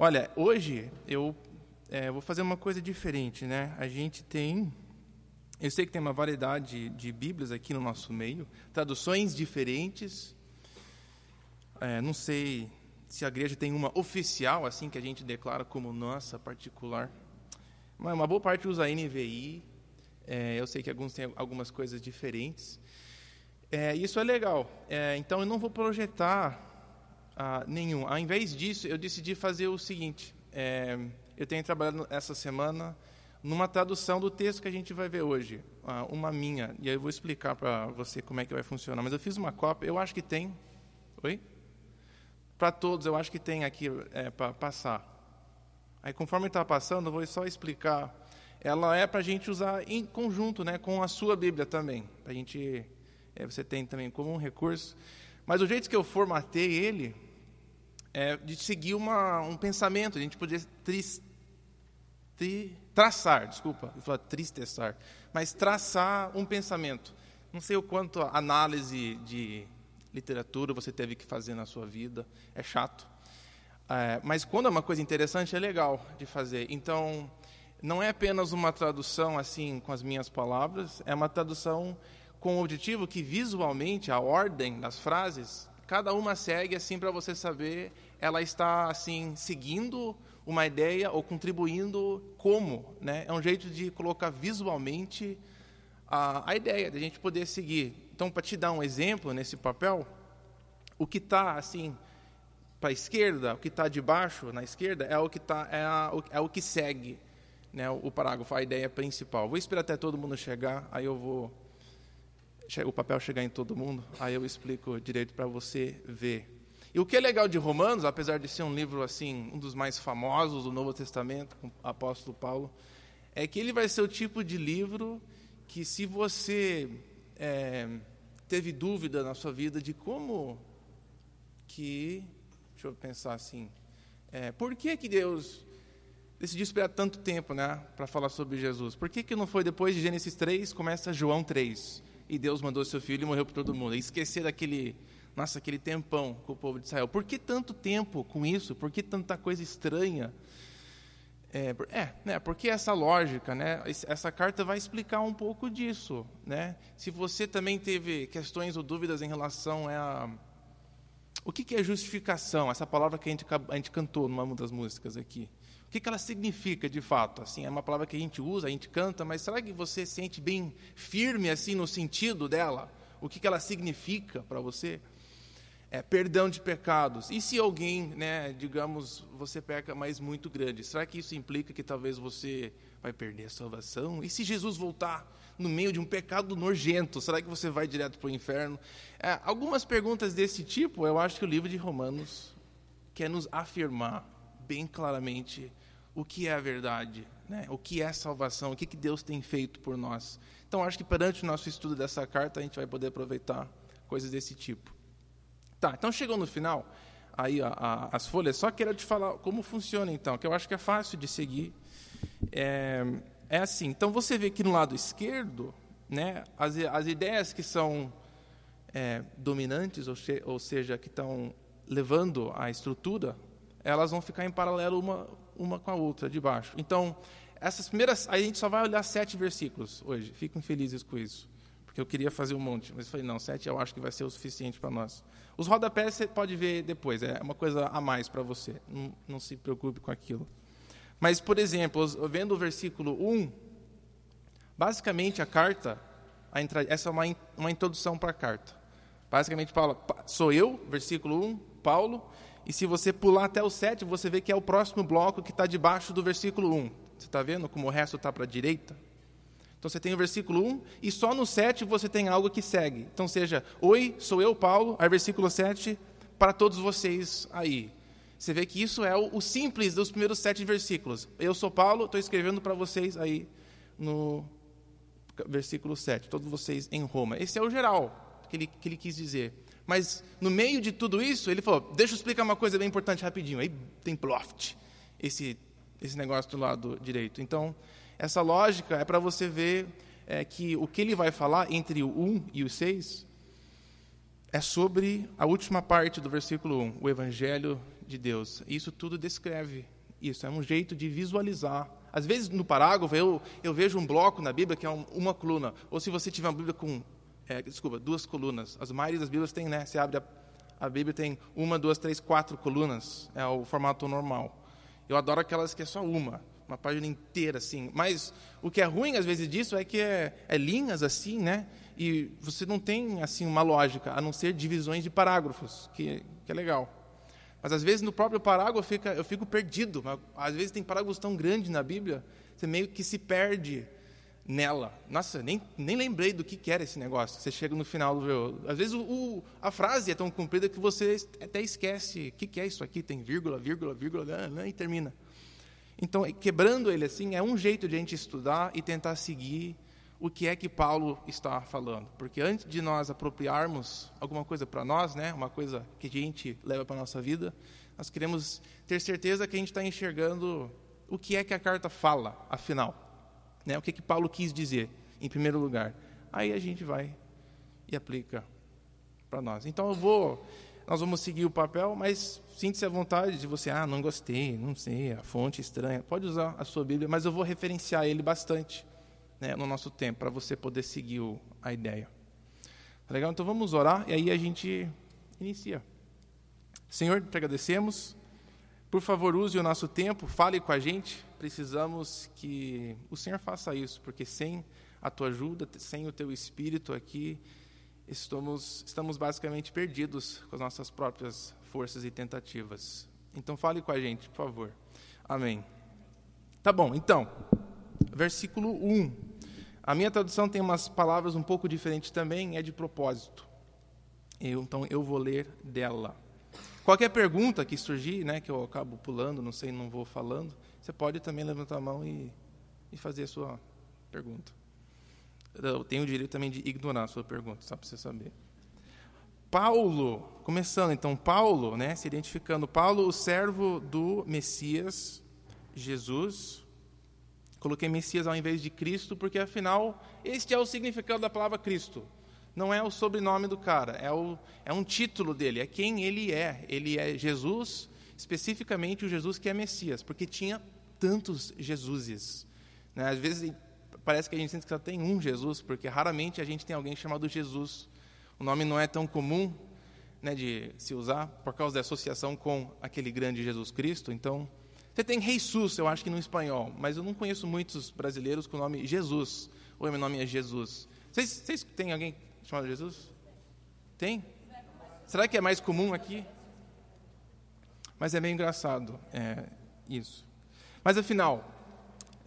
Olha, hoje eu é, vou fazer uma coisa diferente, né? A gente tem, eu sei que tem uma variedade de Bíblias aqui no nosso meio, traduções diferentes. É, não sei se a igreja tem uma oficial, assim que a gente declara como nossa particular. Mas uma boa parte usa NVI. É, eu sei que alguns têm algumas coisas diferentes. É, isso é legal. É, então eu não vou projetar nenhum. Ao invés disso, eu decidi fazer o seguinte. É, eu tenho trabalhado essa semana numa tradução do texto que a gente vai ver hoje, uma minha, e aí eu vou explicar para você como é que vai funcionar. Mas eu fiz uma cópia, eu acho que tem. Oi? Para todos, eu acho que tem aqui é, para passar. Aí, conforme está passando, eu vou só explicar. Ela é para a gente usar em conjunto, né, com a sua Bíblia também. A gente, é, você tem também como um recurso. Mas o jeito que eu formatei ele é de seguir uma, um pensamento. A gente podia tris, tri, traçar, desculpa, eu falar tristeçar, mas traçar um pensamento. Não sei o quanto análise de literatura você teve que fazer na sua vida, é chato. É, mas quando é uma coisa interessante, é legal de fazer. Então, não é apenas uma tradução assim com as minhas palavras, é uma tradução com o objetivo que visualmente a ordem das frases, cada uma segue assim para você saber, ela está assim seguindo uma ideia ou contribuindo como, né? É um jeito de colocar visualmente a, a ideia, de a gente poder seguir. Então, para te dar um exemplo nesse papel, o que está assim para a esquerda, o que está de baixo na esquerda é o que tá é, a, é o que segue, né? O parágrafo, a ideia principal. Vou esperar até todo mundo chegar, aí eu vou o papel chegar em todo mundo, aí eu explico direito para você ver. E o que é legal de Romanos, apesar de ser um livro assim, um dos mais famosos do Novo Testamento, com o apóstolo Paulo, é que ele vai ser o tipo de livro que, se você é, teve dúvida na sua vida de como que, deixa eu pensar assim, é, por que que Deus decidiu esperar tanto tempo, né, para falar sobre Jesus? Por que que não foi depois de Gênesis 3, começa João 3, e Deus mandou seu filho e morreu por todo mundo? E esquecer daquele nossa, aquele tempão com o povo de Israel. Por que tanto tempo com isso? Por que tanta coisa estranha? É, é né, porque essa lógica, né, essa carta vai explicar um pouco disso. Né? Se você também teve questões ou dúvidas em relação a. O que, que é justificação? Essa palavra que a gente, a gente cantou numa das músicas aqui. O que, que ela significa de fato? Assim, é uma palavra que a gente usa, a gente canta, mas será que você sente bem firme assim no sentido dela? O que, que ela significa para você? É, perdão de pecados. E se alguém, né, digamos, você peca, mas muito grande, será que isso implica que talvez você vai perder a salvação? E se Jesus voltar no meio de um pecado nojento, será que você vai direto para o inferno? É, algumas perguntas desse tipo, eu acho que o livro de Romanos quer nos afirmar bem claramente o que é a verdade, né? o que é salvação, o que, que Deus tem feito por nós. Então, acho que perante o nosso estudo dessa carta, a gente vai poder aproveitar coisas desse tipo. Tá, então chegou no final, aí a, as folhas, só quero te falar como funciona então, que eu acho que é fácil de seguir. É, é assim, então você vê que no lado esquerdo, né, as, as ideias que são é, dominantes, ou, che, ou seja, que estão levando a estrutura, elas vão ficar em paralelo uma, uma com a outra, de baixo. Então, essas primeiras, a gente só vai olhar sete versículos hoje, fiquem felizes com isso que eu queria fazer um monte, mas falei, não, sete eu acho que vai ser o suficiente para nós. Os rodapés você pode ver depois, é uma coisa a mais para você, não, não, se preocupe com aquilo. Mas, por exemplo, vendo o versículo 1, basicamente a carta, a entra, essa é uma, uma introdução para a carta. Basicamente, Paulo, sou eu, versículo 1, Paulo, e se você pular até o 7, você vê que é o próximo bloco que está debaixo do versículo 1. Você está vendo como o resto está para a direita? Então você tem o versículo 1 e só no 7 você tem algo que segue. Então seja, oi, sou eu, Paulo, aí versículo 7, para todos vocês aí. Você vê que isso é o, o simples dos primeiros sete versículos. Eu sou Paulo, estou escrevendo para vocês aí no versículo 7, todos vocês em Roma. Esse é o geral que ele, que ele quis dizer. Mas no meio de tudo isso, ele falou: deixa eu explicar uma coisa bem importante rapidinho. Aí tem ploft, esse, esse negócio do lado direito. Então, essa lógica é para você ver é, que o que ele vai falar entre o 1 e o 6 é sobre a última parte do versículo 1, o Evangelho de Deus. Isso tudo descreve isso, é um jeito de visualizar. Às vezes, no parágrafo, eu, eu vejo um bloco na Bíblia que é um, uma coluna. Ou se você tiver uma Bíblia com, é, desculpa, duas colunas. As maioria das Bíblias tem, né? Você abre a, a Bíblia, tem uma, duas, três, quatro colunas. É o formato normal. Eu adoro aquelas que é só uma, uma página inteira, assim. Mas o que é ruim, às vezes, disso é que é, é linhas, assim, né? E você não tem, assim, uma lógica, a não ser divisões de parágrafos, que, que é legal. Mas às vezes no próprio parágrafo eu fico, eu fico perdido. Às vezes tem parágrafos tão grandes na Bíblia, você meio que se perde nela. Nossa, nem, nem lembrei do que, que era esse negócio. Você chega no final do. Às vezes o, o, a frase é tão comprida que você até esquece o que, que é isso aqui. Tem vírgula, vírgula, vírgula, né, né, e termina. Então, quebrando ele assim, é um jeito de a gente estudar e tentar seguir o que é que Paulo está falando. Porque antes de nós apropriarmos alguma coisa para nós, né, uma coisa que a gente leva para a nossa vida, nós queremos ter certeza que a gente está enxergando o que é que a carta fala, afinal. Né, o que é que Paulo quis dizer, em primeiro lugar. Aí a gente vai e aplica para nós. Então eu vou, nós vamos seguir o papel, mas sinta-se à vontade de você, ah, não gostei, não sei, a fonte estranha. Pode usar a sua Bíblia, mas eu vou referenciar ele bastante né, no nosso tempo, para você poder seguir o, a ideia. Tá legal? Então vamos orar e aí a gente inicia. Senhor, te agradecemos. Por favor, use o nosso tempo, fale com a gente. Precisamos que o Senhor faça isso, porque sem a tua ajuda, sem o teu espírito aqui, estamos, estamos basicamente perdidos com as nossas próprias forças e tentativas. Então, fale com a gente, por favor. Amém. Tá bom, então, versículo 1. A minha tradução tem umas palavras um pouco diferentes também, é de propósito. Eu, então eu vou ler dela. Qualquer pergunta que surgir, né, que eu acabo pulando, não sei, não vou falando, você pode também levantar a mão e, e fazer a sua pergunta. Eu tenho o direito também de ignorar a sua pergunta, só para você saber. Paulo, começando então, Paulo, né, se identificando, Paulo, o servo do Messias, Jesus, Coloquei Messias ao invés de Cristo, porque afinal, este é o significado da palavra Cristo. Não é o sobrenome do cara, é, o, é um título dele, é quem ele é. Ele é Jesus, especificamente o Jesus que é Messias, porque tinha tantos Jesuses. Né? Às vezes parece que a gente sente que só tem um Jesus, porque raramente a gente tem alguém chamado Jesus. O nome não é tão comum né, de se usar por causa da associação com aquele grande Jesus Cristo. Então, você tem Jesus, eu acho que no espanhol, mas eu não conheço muitos brasileiros com o nome Jesus. Ou meu nome é Jesus. Vocês, vocês têm alguém chamado Jesus? Tem? Será que é mais comum aqui? Mas é bem engraçado é, isso. Mas afinal,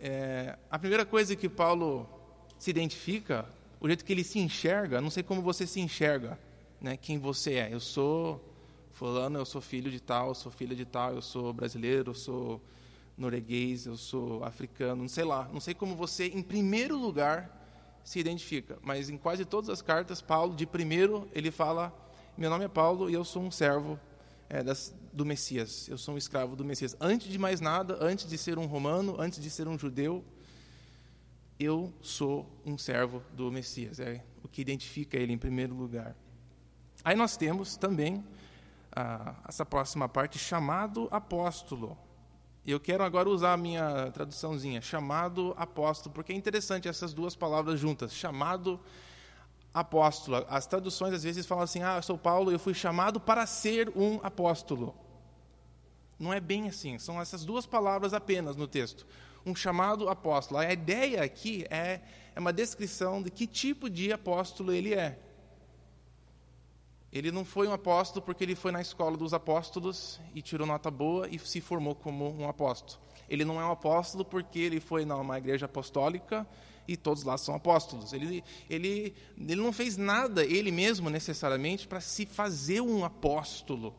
é, a primeira coisa que Paulo se identifica, o jeito que ele se enxerga, não sei como você se enxerga, né, quem você é. Eu sou fulano, eu sou filho de tal, eu sou filha de tal, eu sou brasileiro, eu sou norueguês, eu sou africano, não sei lá, não sei como você, em primeiro lugar, se identifica, mas em quase todas as cartas, Paulo, de primeiro, ele fala: Meu nome é Paulo e eu sou um servo é, das, do Messias, eu sou um escravo do Messias. Antes de mais nada, antes de ser um romano, antes de ser um judeu, eu sou um servo do Messias, é o que identifica ele em primeiro lugar. Aí nós temos também ah, essa próxima parte, chamado apóstolo. Eu quero agora usar a minha traduçãozinha, chamado apóstolo, porque é interessante essas duas palavras juntas, chamado apóstolo. As traduções às vezes falam assim: "Ah, eu sou Paulo, eu fui chamado para ser um apóstolo". Não é bem assim, são essas duas palavras apenas no texto. Um chamado apóstolo. A ideia aqui é, é uma descrição de que tipo de apóstolo ele é. Ele não foi um apóstolo porque ele foi na escola dos apóstolos e tirou nota boa e se formou como um apóstolo. Ele não é um apóstolo porque ele foi numa igreja apostólica e todos lá são apóstolos. Ele, ele, ele não fez nada, ele mesmo, necessariamente, para se fazer um apóstolo.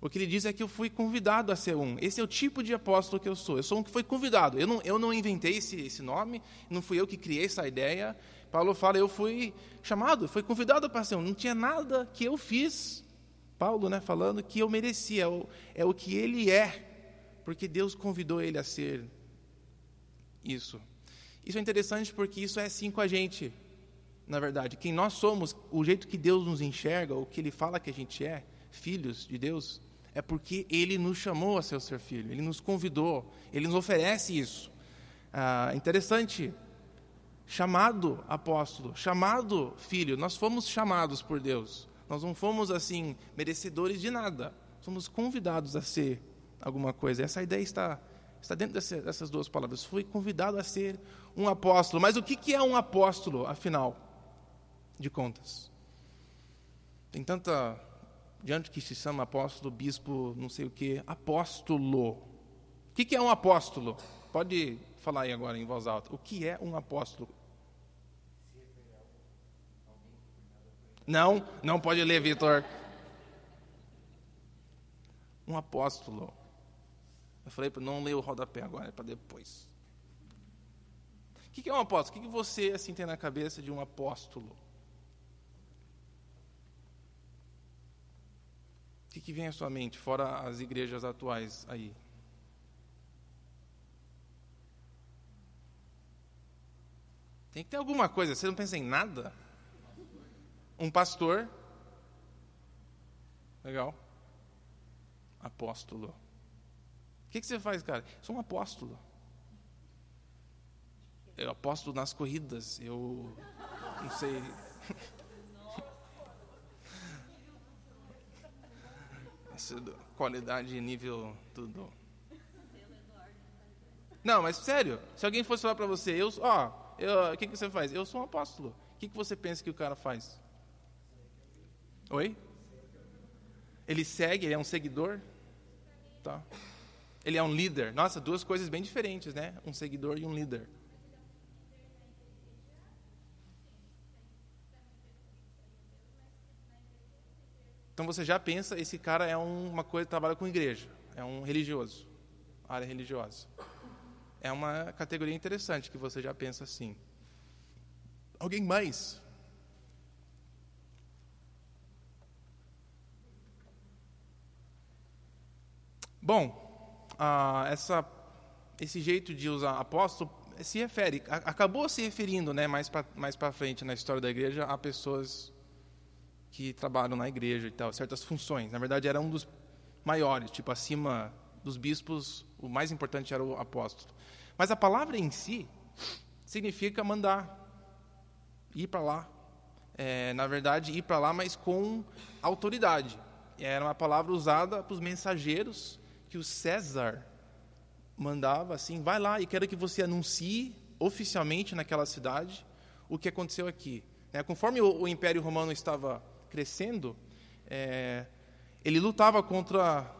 O que ele diz é que eu fui convidado a ser um. Esse é o tipo de apóstolo que eu sou. Eu sou um que foi convidado. Eu não, eu não inventei esse, esse nome, não fui eu que criei essa ideia. Paulo fala, eu fui chamado, fui convidado para ser um. Não tinha nada que eu fiz, Paulo, né, falando que eu merecia. É o, é o que ele é, porque Deus convidou ele a ser isso. Isso é interessante porque isso é assim com a gente, na verdade. Quem nós somos, o jeito que Deus nos enxerga, o que Ele fala que a gente é, filhos de Deus, é porque Ele nos chamou a ser o seu filho, Ele nos convidou, Ele nos oferece isso. Ah, interessante, chamado apóstolo, chamado filho, nós fomos chamados por Deus, nós não fomos assim merecedores de nada, somos convidados a ser alguma coisa. Essa ideia está, está dentro dessas duas palavras. Fui convidado a ser um apóstolo, mas o que é um apóstolo, afinal de contas? Tem tanta diante que se chama apóstolo, bispo, não sei o que, apóstolo. O que, é um apóstolo? Pode falar aí agora em voz alta. O que é um apóstolo? Não, não pode ler, Vitor. Um apóstolo. Eu falei para não ler o rodapé agora, é para depois. O que é um apóstolo? O que você assim tem na cabeça de um apóstolo? O que, que vem à sua mente, fora as igrejas atuais aí? Tem que ter alguma coisa, você não pensa em nada? Um pastor. Legal. Apóstolo. O que, que você faz, cara? Sou um apóstolo. Eu aposto nas corridas. Eu não sei. qualidade, nível, tudo. Não, mas sério, se alguém fosse falar para você, eu, ó, o que, que você faz? Eu sou um apóstolo. O que, que você pensa que o cara faz? Oi? Ele segue, ele é um seguidor? Tá. Ele é um líder. Nossa, duas coisas bem diferentes, né? Um seguidor e um líder. Então você já pensa, esse cara é uma coisa, trabalha com igreja, é um religioso, área religiosa. É uma categoria interessante que você já pensa assim. Alguém mais? Bom, ah, essa, esse jeito de usar apóstolo se refere, acabou se referindo, né, mais para mais para frente na história da igreja a pessoas que trabalham na igreja e tal, certas funções. Na verdade, era um dos maiores, tipo, acima dos bispos, o mais importante era o apóstolo. Mas a palavra em si significa mandar, ir para lá. É, na verdade, ir para lá, mas com autoridade. Era uma palavra usada para os mensageiros que o César mandava assim: vai lá e quero que você anuncie oficialmente naquela cidade o que aconteceu aqui. É, conforme o, o Império Romano estava crescendo, é, ele lutava contra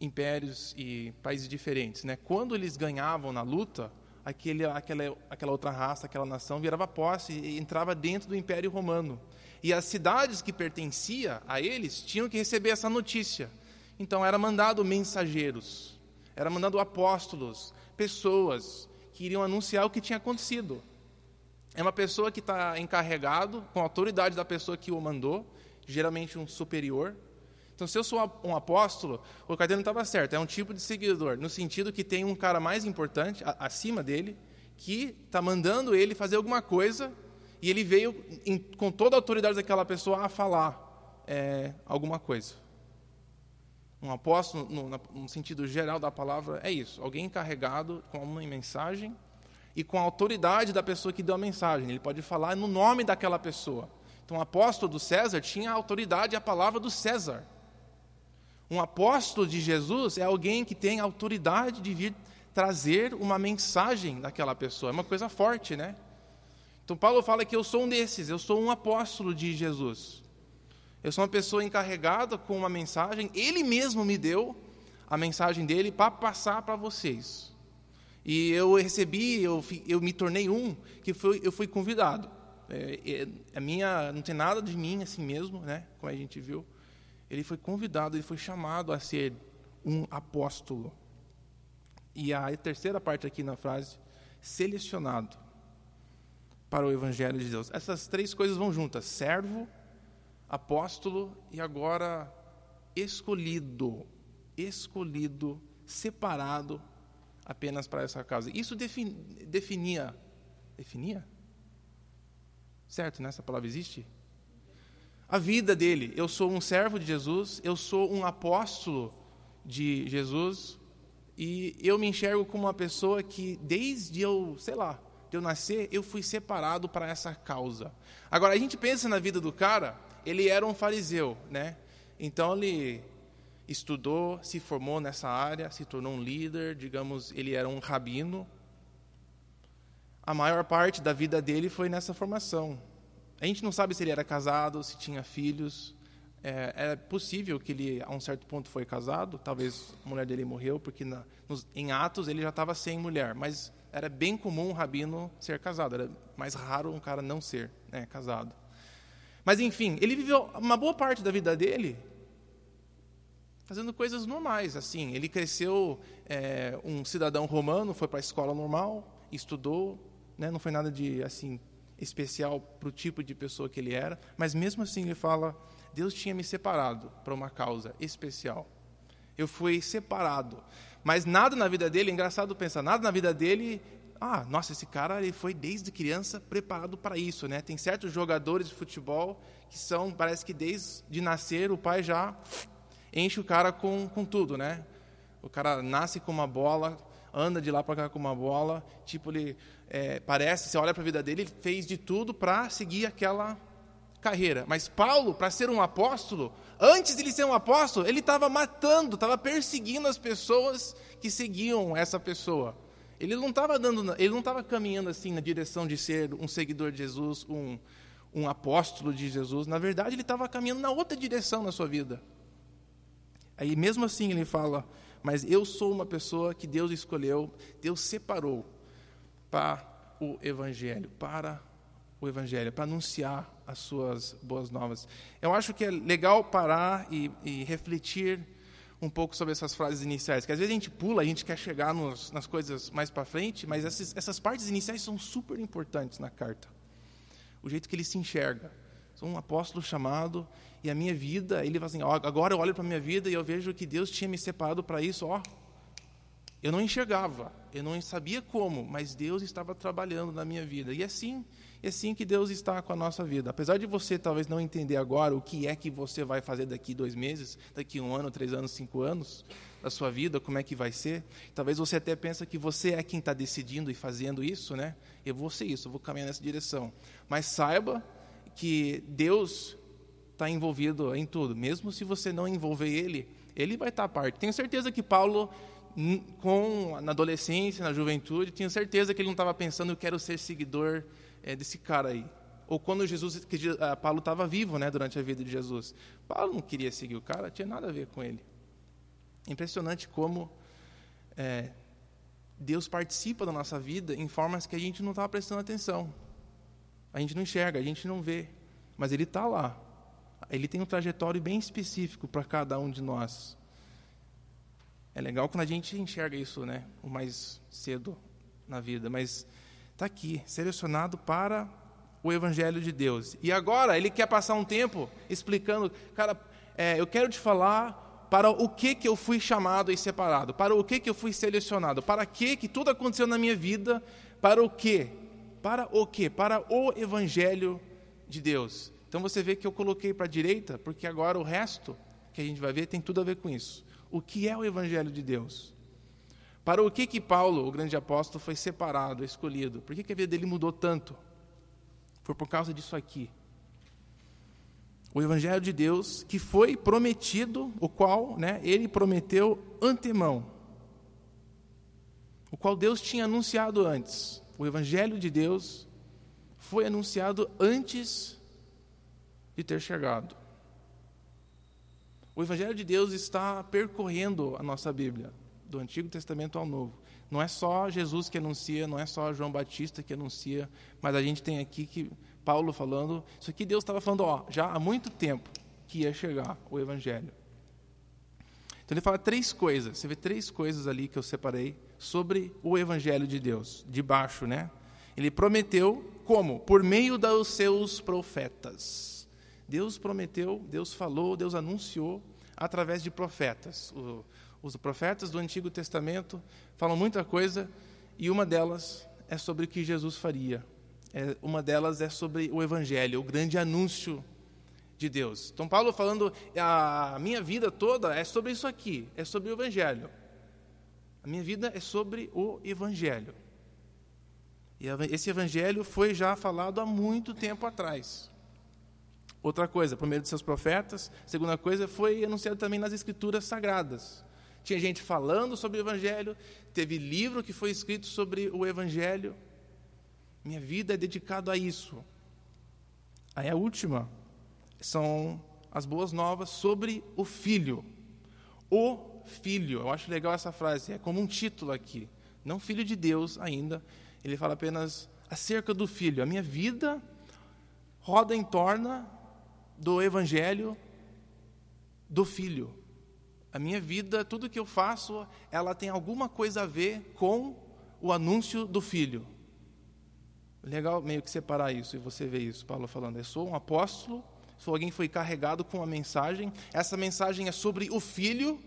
impérios e países diferentes. Né? Quando eles ganhavam na luta, aquele, aquela, aquela outra raça, aquela nação virava posse e entrava dentro do Império Romano. E as cidades que pertenciam a eles tinham que receber essa notícia. Então era mandado mensageiros, era mandado apóstolos, pessoas que iriam anunciar o que tinha acontecido é uma pessoa que está encarregado, com a autoridade da pessoa que o mandou, geralmente um superior. Então, se eu sou um apóstolo, o Caetano estava certo, é um tipo de seguidor, no sentido que tem um cara mais importante, acima dele, que está mandando ele fazer alguma coisa, e ele veio em, com toda a autoridade daquela pessoa a falar é, alguma coisa. Um apóstolo, no, no sentido geral da palavra, é isso: alguém encarregado com uma mensagem e com a autoridade da pessoa que deu a mensagem. Ele pode falar no nome daquela pessoa. Então, o apóstolo do César tinha a autoridade e a palavra do César. Um apóstolo de Jesus é alguém que tem a autoridade de vir trazer uma mensagem daquela pessoa. É uma coisa forte, né? Então, Paulo fala que eu sou um desses, eu sou um apóstolo de Jesus. Eu sou uma pessoa encarregada com uma mensagem, ele mesmo me deu a mensagem dele para passar para vocês. E eu recebi, eu, eu me tornei um que foi, eu fui convidado. É, é, a minha não tem nada de mim assim mesmo, né? Como a gente viu. Ele foi convidado, ele foi chamado a ser um apóstolo. E a terceira parte aqui na frase, selecionado para o evangelho de Deus. Essas três coisas vão juntas: servo, apóstolo e agora escolhido, escolhido, separado apenas para essa causa. Isso definia. Definia? Certo, né? Essa palavra existe? a vida dele. Eu sou um servo de Jesus, eu sou um apóstolo de Jesus, e eu me enxergo como uma pessoa que, desde eu, sei lá, de eu nascer, eu fui separado para essa causa. Agora, a gente pensa na vida do cara, ele era um fariseu, né? Então, ele estudou, se formou nessa área, se tornou um líder, digamos, ele era um rabino. A maior parte da vida dele foi nessa formação. A gente não sabe se ele era casado, se tinha filhos. É, é possível que ele, a um certo ponto, foi casado. Talvez a mulher dele morreu, porque na, nos, em Atos ele já estava sem mulher. Mas era bem comum um rabino ser casado. Era mais raro um cara não ser né, casado. Mas, enfim, ele viveu uma boa parte da vida dele fazendo coisas normais, assim. Ele cresceu é, um cidadão romano, foi para a escola normal, estudou, né, não foi nada de assim especial para o tipo de pessoa que ele era, mas mesmo assim ele fala: Deus tinha me separado para uma causa especial. Eu fui separado, mas nada na vida dele, é engraçado pensar, nada na vida dele ah, nossa, esse cara ele foi desde criança preparado para isso, né? Tem certos jogadores de futebol que são, parece que desde de nascer o pai já enche o cara com, com tudo, né? O cara nasce com uma bola, anda de lá para cá com uma bola, tipo ele é, parece, você olha para a vida dele, ele fez de tudo para seguir aquela carreira. Mas Paulo, para ser um apóstolo, antes de ele ser um apóstolo, ele estava matando, estava perseguindo as pessoas que seguiam essa pessoa. Ele não estava dando, ele não estava caminhando assim na direção de ser um seguidor de Jesus, um, um apóstolo de Jesus. Na verdade, ele estava caminhando na outra direção na sua vida. Aí mesmo assim ele fala: "Mas eu sou uma pessoa que Deus escolheu, Deus separou para o evangelho, para o evangelho, para anunciar as suas boas novas". Eu acho que é legal parar e, e refletir um pouco sobre essas frases iniciais, que às vezes a gente pula, a gente quer chegar nos, nas coisas mais para frente, mas essas, essas partes iniciais são super importantes na carta. O jeito que ele se enxerga. Sou um apóstolo chamado e a minha vida, ele fala assim, ó, agora eu olho para a minha vida e eu vejo que Deus tinha me separado para isso, ó. Eu não enxergava, eu não sabia como, mas Deus estava trabalhando na minha vida. E assim, é assim que Deus está com a nossa vida. Apesar de você talvez não entender agora o que é que você vai fazer daqui dois meses, daqui um ano, três anos, cinco anos da sua vida, como é que vai ser. Talvez você até pense que você é quem está decidindo e fazendo isso, né? Eu vou ser isso, eu vou caminhar nessa direção. Mas saiba que Deus está envolvido em tudo. Mesmo se você não envolver Ele, Ele vai estar à parte. Tenho certeza que Paulo, com na adolescência, na juventude, tinha certeza que ele não estava pensando, eu quero ser seguidor é, desse cara aí. Ou quando Jesus, que uh, Paulo estava vivo, né, durante a vida de Jesus. Paulo não queria seguir o cara, tinha nada a ver com ele. Impressionante como é, Deus participa da nossa vida em formas que a gente não estava prestando atenção. A gente não enxerga, a gente não vê, mas Ele está lá. Ele tem um trajetório bem específico para cada um de nós. É legal quando a gente enxerga isso, né, o mais cedo na vida, mas está aqui, selecionado para o Evangelho de Deus. E agora ele quer passar um tempo explicando, cara, é, eu quero te falar para o que que eu fui chamado e separado, para o que que eu fui selecionado, para que que tudo aconteceu na minha vida, para o que para o quê? Para o Evangelho de Deus. Então você vê que eu coloquei para a direita, porque agora o resto que a gente vai ver tem tudo a ver com isso. O que é o Evangelho de Deus? Para o que que Paulo, o grande apóstolo, foi separado, escolhido? Por que, que a vida dele mudou tanto? Foi por causa disso aqui. O Evangelho de Deus que foi prometido, o qual né, ele prometeu antemão, o qual Deus tinha anunciado antes o Evangelho de Deus foi anunciado antes de ter chegado. O Evangelho de Deus está percorrendo a nossa Bíblia, do Antigo Testamento ao Novo. Não é só Jesus que anuncia, não é só João Batista que anuncia, mas a gente tem aqui que Paulo falando, isso aqui Deus estava falando ó, já há muito tempo que ia chegar o Evangelho. Então ele fala três coisas, você vê três coisas ali que eu separei sobre o Evangelho de Deus, de baixo, né? Ele prometeu como? Por meio dos seus profetas. Deus prometeu, Deus falou, Deus anunciou através de profetas. O, os profetas do Antigo Testamento falam muita coisa e uma delas é sobre o que Jesus faria. É, uma delas é sobre o Evangelho, o grande anúncio de Deus. Então, Paulo falando, a minha vida toda é sobre isso aqui, é sobre o Evangelho. A minha vida é sobre o Evangelho. E esse Evangelho foi já falado há muito tempo atrás. Outra coisa, primeiro de seus profetas. Segunda coisa, foi anunciado também nas Escrituras Sagradas. Tinha gente falando sobre o Evangelho, teve livro que foi escrito sobre o Evangelho. Minha vida é dedicada a isso. Aí a última são as boas novas sobre o Filho. O Filho, eu acho legal essa frase, é como um título aqui. Não Filho de Deus ainda, ele fala apenas acerca do Filho. A minha vida roda em torno do Evangelho do Filho. A minha vida, tudo que eu faço, ela tem alguma coisa a ver com o anúncio do Filho. Legal meio que separar isso, e você vê isso, Paulo falando. Eu sou um apóstolo, sou alguém que foi carregado com uma mensagem, essa mensagem é sobre o Filho,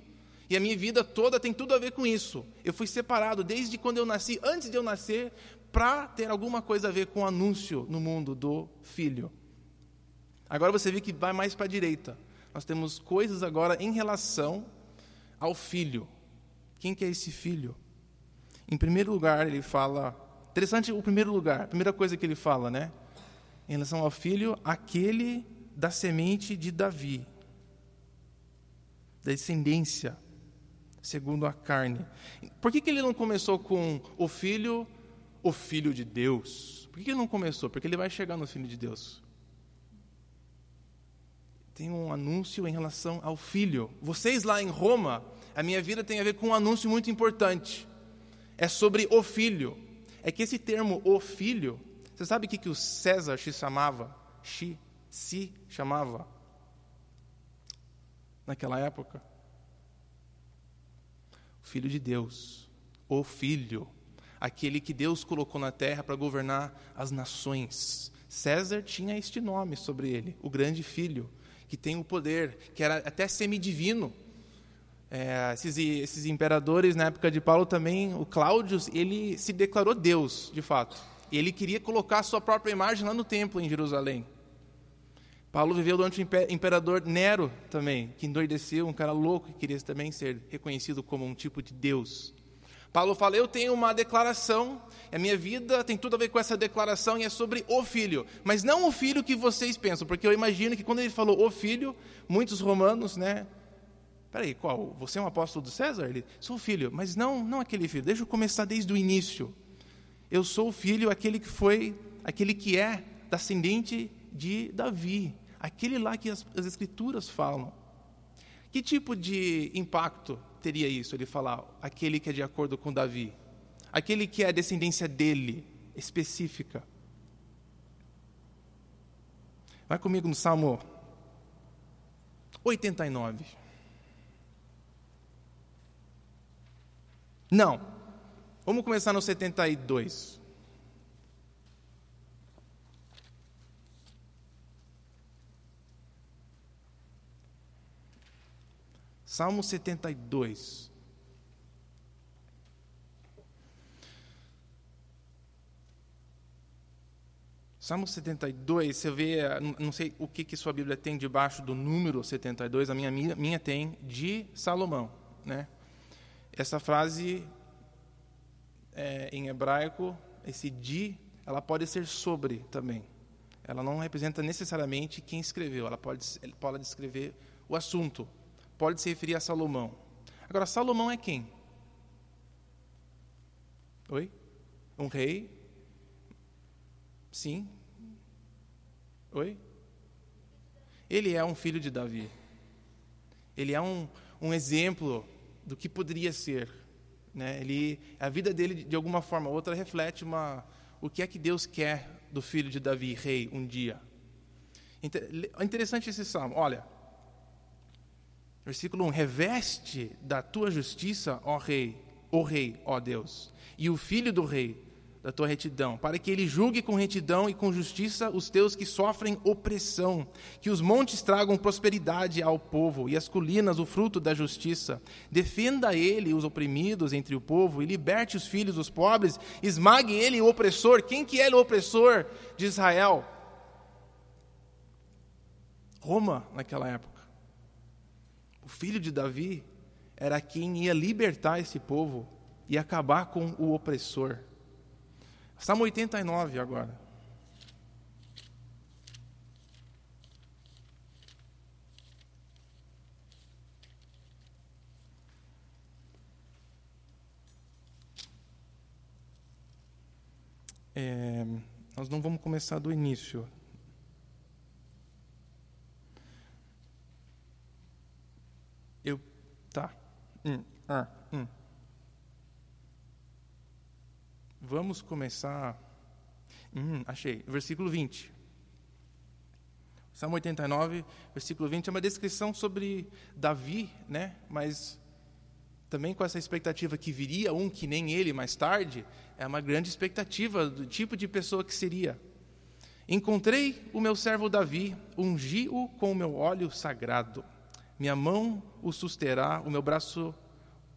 e a minha vida toda tem tudo a ver com isso. Eu fui separado desde quando eu nasci, antes de eu nascer, para ter alguma coisa a ver com o anúncio no mundo do Filho. Agora você vê que vai mais para a direita. Nós temos coisas agora em relação ao Filho. Quem que é esse Filho? Em primeiro lugar, ele fala Interessante o primeiro lugar, a primeira coisa que ele fala, né? Em relação ao filho, aquele da semente de Davi, da descendência, segundo a carne. Por que, que ele não começou com o filho, o filho de Deus? Por que, que ele não começou? Porque ele vai chegar no filho de Deus. Tem um anúncio em relação ao filho. Vocês lá em Roma, a minha vida tem a ver com um anúncio muito importante. É sobre o filho é que esse termo o filho, você sabe o que, que o César se chamava? Xi, se chamava naquela época? O filho de Deus, o filho, aquele que Deus colocou na terra para governar as nações. César tinha este nome sobre ele, o grande filho, que tem o poder, que era até semidivino. É, esses, esses, imperadores na época de Paulo também, o Cláudio, ele se declarou Deus, de fato. Ele queria colocar a sua própria imagem lá no templo em Jerusalém. Paulo viveu durante o imperador Nero também, que endoideceu, um cara louco que queria também ser reconhecido como um tipo de Deus. Paulo fala: Eu tenho uma declaração, a minha vida tem tudo a ver com essa declaração e é sobre o filho, mas não o filho que vocês pensam, porque eu imagino que quando ele falou o filho, muitos romanos, né, Peraí, qual? Você é um apóstolo do César? Ele, sou filho, mas não, não aquele filho. Deixa eu começar desde o início. Eu sou o filho, aquele que foi, aquele que é descendente de Davi, aquele lá que as, as escrituras falam. Que tipo de impacto teria isso? Ele falar, aquele que é de acordo com Davi, aquele que é a descendência dele, específica. Vai comigo no Salmo 89. Não. Vamos começar no 72. Salmo 72. Salmo 72, você vê, não sei o que, que sua Bíblia tem debaixo do número 72, a minha, minha tem de Salomão, né? Essa frase é, em hebraico, esse di, ela pode ser sobre também. Ela não representa necessariamente quem escreveu, ela pode, pode descrever o assunto, pode se referir a Salomão. Agora, Salomão é quem? Oi? Um rei? Sim. Oi? Ele é um filho de Davi. Ele é um, um exemplo do que poderia ser. Né? Ele, a vida dele, de alguma forma ou outra, reflete uma, o que é que Deus quer do filho de Davi, rei, um dia. É interessante esse salmo. Olha, versículo 1: Reveste da tua justiça, ó rei, ó rei, ó Deus, e o filho do rei da tua retidão, para que ele julgue com retidão e com justiça os teus que sofrem opressão, que os montes tragam prosperidade ao povo e as colinas o fruto da justiça. Defenda ele os oprimidos entre o povo e liberte os filhos dos pobres, esmague ele o opressor. Quem que é o opressor de Israel? Roma naquela época. O filho de Davi era quem ia libertar esse povo e acabar com o opressor. Salmo 89 agora. É, nós não vamos começar do início. Eu. Tá. Hum, ah, hum. Vamos começar. Hum, achei. Versículo 20. Salmo 89, versículo 20, é uma descrição sobre Davi, né? mas também com essa expectativa que viria um que nem ele mais tarde, é uma grande expectativa do tipo de pessoa que seria. Encontrei o meu servo Davi, ungi-o com o meu óleo sagrado. Minha mão o susterá, o meu braço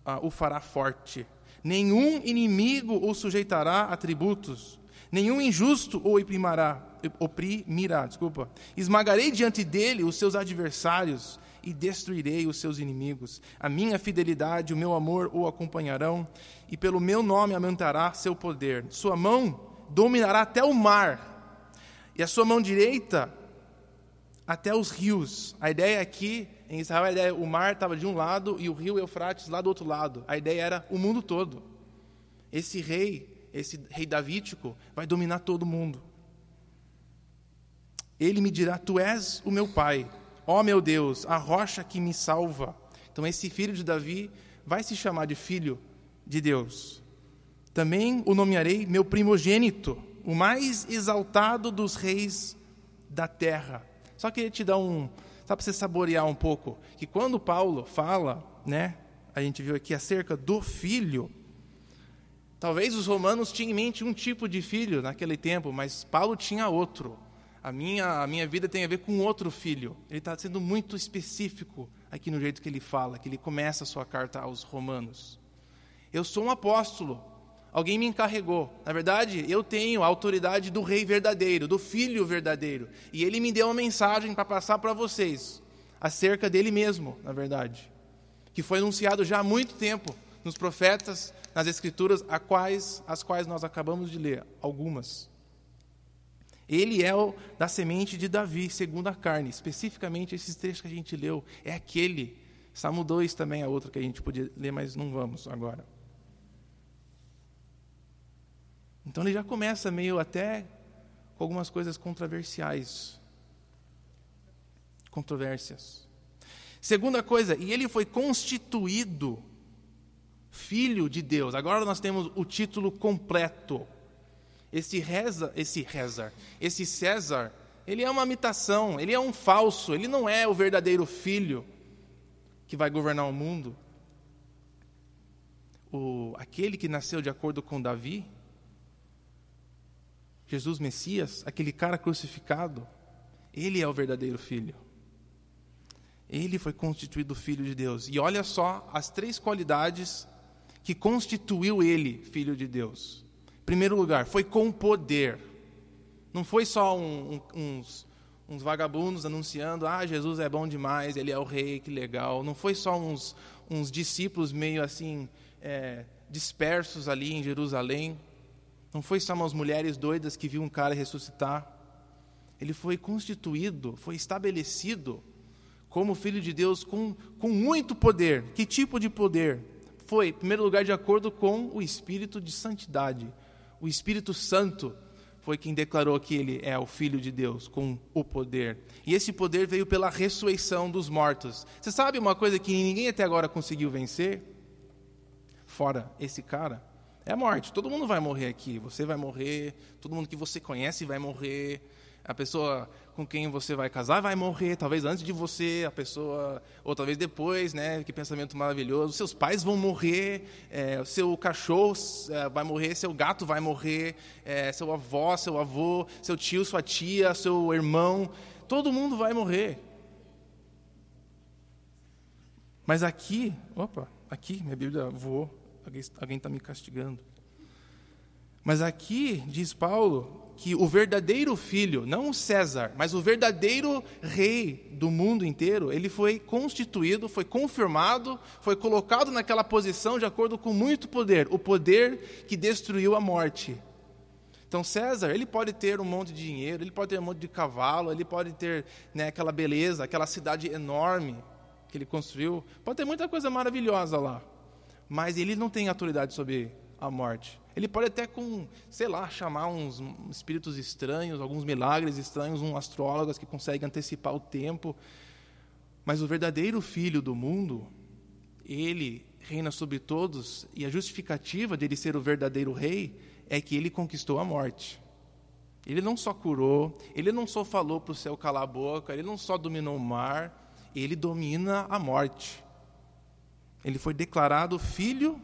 ah, o fará forte. Nenhum inimigo o sujeitará a tributos, nenhum injusto o oprimirá, oprimirá, desculpa. Esmagarei diante dele os seus adversários e destruirei os seus inimigos. A minha fidelidade, o meu amor o acompanharão, e pelo meu nome aumentará seu poder. Sua mão dominará até o mar, e a sua mão direita até os rios. A ideia aqui, em Israel, a ideia, o mar estava de um lado e o rio Eufrates lá do outro lado. A ideia era o mundo todo. Esse rei, esse rei davídico, vai dominar todo mundo. Ele me dirá: Tu és o meu pai, ó meu Deus, a rocha que me salva. Então, esse filho de Davi vai se chamar de filho de Deus. Também o nomearei meu primogênito, o mais exaltado dos reis da terra. Só queria te dar um, só para você saborear um pouco, que quando Paulo fala, né, a gente viu aqui acerca do filho, talvez os romanos tinham em mente um tipo de filho naquele tempo, mas Paulo tinha outro. A minha, a minha vida tem a ver com outro filho. Ele está sendo muito específico aqui no jeito que ele fala, que ele começa a sua carta aos romanos. Eu sou um apóstolo, Alguém me encarregou. Na verdade, eu tenho a autoridade do rei verdadeiro, do filho verdadeiro. E ele me deu uma mensagem para passar para vocês, acerca dele mesmo, na verdade. Que foi anunciado já há muito tempo nos profetas, nas escrituras, a quais, as quais nós acabamos de ler, algumas. Ele é o da semente de Davi, segundo a carne. Especificamente, esses trechos que a gente leu, é aquele. Salmo 2 também é outro que a gente podia ler, mas não vamos agora. Então ele já começa meio até com algumas coisas controversiais. Controvérsias. Segunda coisa, e ele foi constituído filho de Deus. Agora nós temos o título completo. Esse reza, esse rezar, esse César, ele é uma imitação, ele é um falso, ele não é o verdadeiro filho que vai governar o mundo. O, aquele que nasceu de acordo com Davi, Jesus Messias, aquele cara crucificado, ele é o verdadeiro filho. Ele foi constituído filho de Deus. E olha só as três qualidades que constituiu ele filho de Deus. Em primeiro lugar, foi com poder. Não foi só um, um, uns, uns vagabundos anunciando: ah, Jesus é bom demais, ele é o rei, que legal. Não foi só uns, uns discípulos meio assim, é, dispersos ali em Jerusalém. Não foi só umas mulheres doidas que viu um cara ressuscitar. Ele foi constituído, foi estabelecido como filho de Deus com, com muito poder. Que tipo de poder? Foi, em primeiro lugar, de acordo com o espírito de santidade. O Espírito Santo foi quem declarou que ele é o filho de Deus, com o poder. E esse poder veio pela ressurreição dos mortos. Você sabe uma coisa que ninguém até agora conseguiu vencer? Fora esse cara é a morte. Todo mundo vai morrer aqui. Você vai morrer, todo mundo que você conhece vai morrer. A pessoa com quem você vai casar vai morrer, talvez antes de você, a pessoa, ou talvez depois, né? Que pensamento maravilhoso. Seus pais vão morrer, é, seu cachorro é, vai morrer, seu gato vai morrer, é, seu avó, seu avô, seu tio, sua tia, seu irmão, todo mundo vai morrer. Mas aqui, opa, aqui, minha Bíblia voou. Alguém está me castigando. Mas aqui diz Paulo que o verdadeiro filho, não o César, mas o verdadeiro rei do mundo inteiro, ele foi constituído, foi confirmado, foi colocado naquela posição de acordo com muito poder, o poder que destruiu a morte. Então César, ele pode ter um monte de dinheiro, ele pode ter um monte de cavalo, ele pode ter né, aquela beleza, aquela cidade enorme que ele construiu, pode ter muita coisa maravilhosa lá, mas ele não tem autoridade sobre a morte. Ele pode até com, sei lá, chamar uns espíritos estranhos, alguns milagres estranhos, um astrólogo que consegue antecipar o tempo. Mas o verdadeiro filho do mundo, ele reina sobre todos, e a justificativa dele ser o verdadeiro rei é que ele conquistou a morte. Ele não só curou, ele não só falou para o céu calar a boca, ele não só dominou o mar, ele domina a morte. Ele foi declarado filho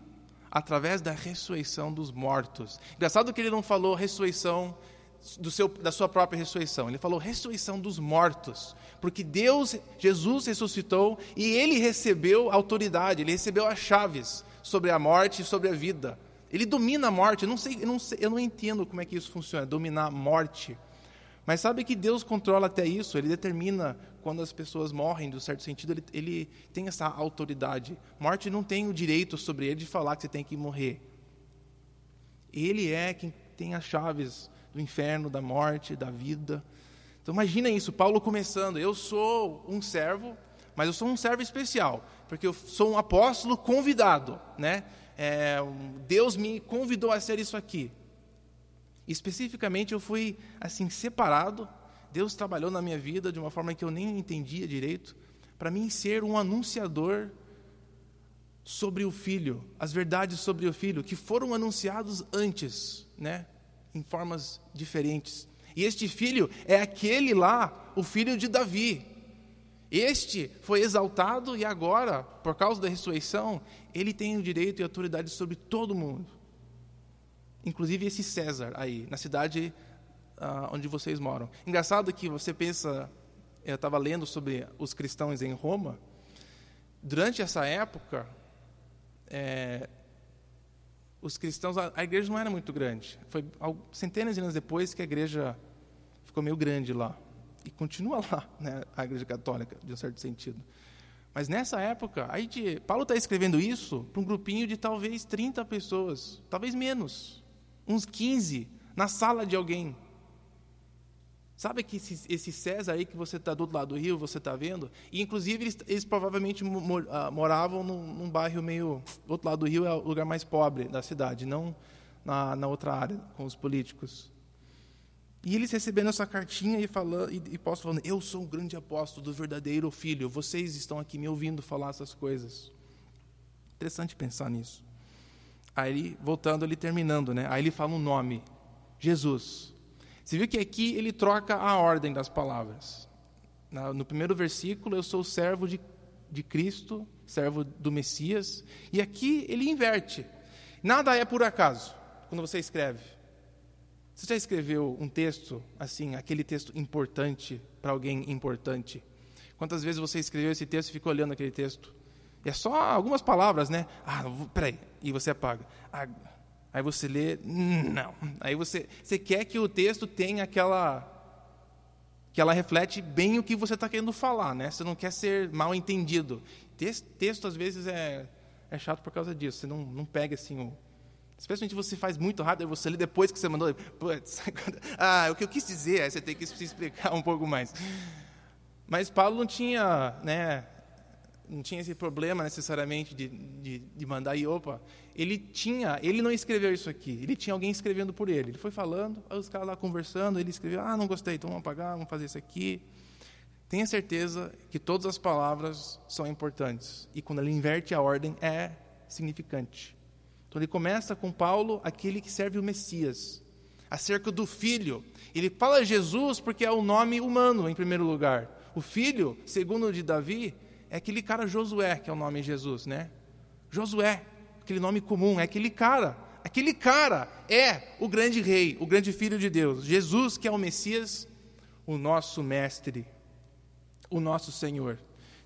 através da ressurreição dos mortos. Engraçado que ele não falou ressurreição seu, da sua própria ressurreição, ele falou ressurreição dos mortos, porque Deus, Jesus ressuscitou e ele recebeu autoridade, ele recebeu as chaves sobre a morte e sobre a vida. Ele domina a morte. Eu não sei, eu não, sei, eu não entendo como é que isso funciona, dominar a morte. Mas sabe que Deus controla até isso, Ele determina quando as pessoas morrem, do certo sentido, ele, ele, tem essa autoridade. Morte não tem o direito sobre ele de falar que você tem que morrer. Ele é quem tem as chaves do inferno, da morte, da vida. Então imagina isso, Paulo começando, eu sou um servo, mas eu sou um servo especial, porque eu sou um apóstolo convidado, né? É, Deus me convidou a ser isso aqui. Especificamente, eu fui assim separado. Deus trabalhou na minha vida de uma forma que eu nem entendia direito, para mim ser um anunciador sobre o filho, as verdades sobre o filho que foram anunciados antes, né, em formas diferentes. E este filho é aquele lá, o filho de Davi. Este foi exaltado e agora, por causa da ressurreição, ele tem o direito e autoridade sobre todo mundo inclusive esse César aí, na cidade uh, onde vocês moram. Engraçado que você pensa, eu estava lendo sobre os cristãos em Roma, durante essa época, é, os cristãos, a, a, igreja não era muito grande. Foi centenas de anos depois que a igreja ficou meio grande lá. E continua lá, né, a igreja católica, de um certo sentido. Mas nessa época, aí de, Paulo está escrevendo isso para um grupinho de talvez 30 pessoas, talvez menos uns 15, na sala de alguém. Sabe que esse, esse César aí que você está do outro lado do rio, você está vendo? E inclusive eles, eles provavelmente ah, moravam num, num, bairro meio. Do outro lado do rio é o lugar mais pobre da cidade, não na, na outra área, com os políticos. E eles recebendo essa cartinha e falando, e, e falando, eu sou um grande apóstolo do verdadeiro filho, vocês estão aqui me ouvindo falar essas coisas. Interessante pensar nisso. Aí, voltando ali, terminando, né? Aí ele fala um nome, Jesus. Você viu que aqui ele troca a ordem das palavras. No primeiro versículo, eu sou servo de, de Cristo, servo do Messias. E aqui ele inverte. Nada é por acaso, quando você escreve. Você já escreveu um texto, assim, aquele texto importante para alguém importante? Quantas vezes você escreveu esse texto e ficou olhando aquele texto? É só algumas palavras, né? Ah, peraí. E você apaga. Ah, aí você lê, não. Aí você, você quer que o texto tenha aquela. que ela reflete bem o que você está querendo falar, né? Você não quer ser mal entendido. Texto, texto às vezes, é, é chato por causa disso. Você não, não pega assim o. Especialmente você faz muito rápido, você lê depois que você mandou. Putz, ah, o que eu quis dizer, aí você tem que se explicar um pouco mais. Mas Paulo não tinha né, não tinha esse problema necessariamente de, de, de mandar e opa. Ele tinha, ele não escreveu isso aqui, ele tinha alguém escrevendo por ele. Ele foi falando, os caras lá conversando, ele escreveu, ah, não gostei, então vamos apagar, vamos fazer isso aqui. Tenha certeza que todas as palavras são importantes. E quando ele inverte a ordem, é significante. Então ele começa com Paulo, aquele que serve o Messias, acerca do filho. Ele fala Jesus porque é o nome humano, em primeiro lugar. O filho, segundo de Davi, é aquele cara Josué, que é o nome de Jesus, né? Josué, aquele nome comum, é aquele cara. Aquele cara é o grande rei, o grande filho de Deus. Jesus, que é o Messias, o nosso mestre, o nosso Senhor.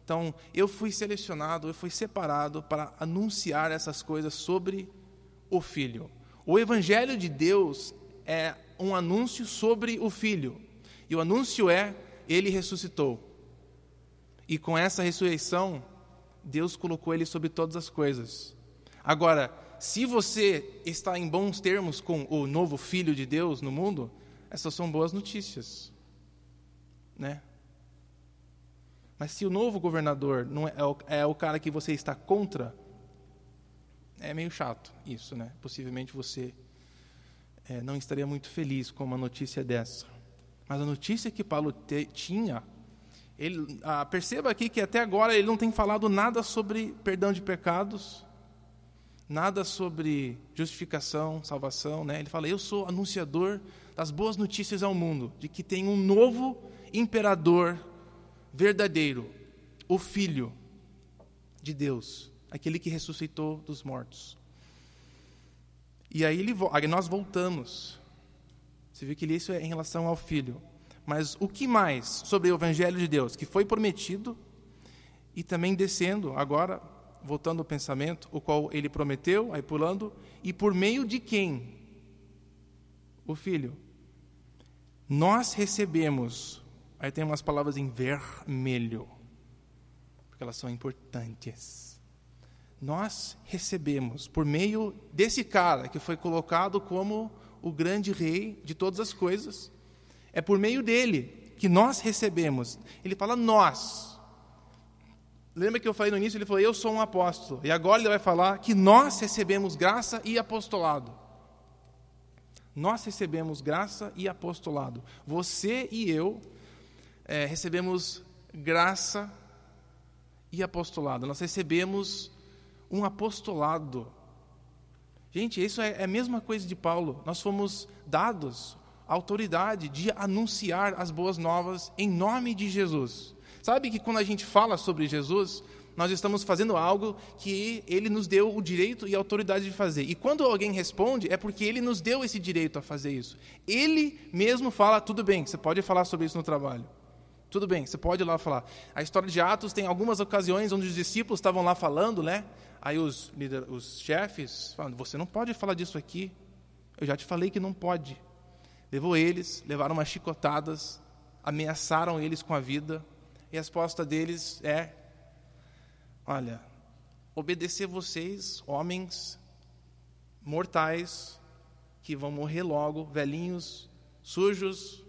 Então, eu fui selecionado, eu fui separado para anunciar essas coisas sobre o Filho. O Evangelho de Deus é um anúncio sobre o Filho. E o anúncio é: ele ressuscitou. E com essa ressurreição, Deus colocou ele sobre todas as coisas. Agora, se você está em bons termos com o novo Filho de Deus no mundo, essas são boas notícias. Né? Mas se o novo governador não é, é, o, é o cara que você está contra, é meio chato isso, né? Possivelmente você é, não estaria muito feliz com uma notícia dessa. Mas a notícia que Paulo te, tinha, ele, ah, perceba aqui que até agora ele não tem falado nada sobre perdão de pecados, nada sobre justificação, salvação, né? Ele fala: "Eu sou anunciador das boas notícias ao mundo, de que tem um novo imperador verdadeiro, o Filho de Deus, aquele que ressuscitou dos mortos. E aí, ele, aí nós voltamos. Você viu que isso é em relação ao Filho. Mas o que mais sobre o Evangelho de Deus, que foi prometido e também descendo, agora, voltando ao pensamento, o qual ele prometeu, aí pulando, e por meio de quem? O Filho. Nós recebemos Aí tem umas palavras em vermelho, porque elas são importantes. Nós recebemos, por meio desse cara que foi colocado como o grande rei de todas as coisas, é por meio dele que nós recebemos. Ele fala nós. Lembra que eu falei no início? Ele falou, eu sou um apóstolo. E agora ele vai falar que nós recebemos graça e apostolado. Nós recebemos graça e apostolado. Você e eu é, recebemos graça e apostolado. Nós recebemos um apostolado. Gente, isso é, é a mesma coisa de Paulo. Nós fomos dados autoridade de anunciar as boas novas em nome de Jesus. Sabe que quando a gente fala sobre Jesus, nós estamos fazendo algo que ele nos deu o direito e a autoridade de fazer. E quando alguém responde, é porque ele nos deu esse direito a fazer isso. Ele mesmo fala: tudo bem, você pode falar sobre isso no trabalho. Tudo bem, você pode ir lá falar. A história de Atos tem algumas ocasiões onde os discípulos estavam lá falando, né? Aí os, líder, os chefes falam: Você não pode falar disso aqui. Eu já te falei que não pode. Levou eles, levaram umas chicotadas, ameaçaram eles com a vida. E a resposta deles é: Olha, obedecer vocês, homens mortais, que vão morrer logo, velhinhos, sujos,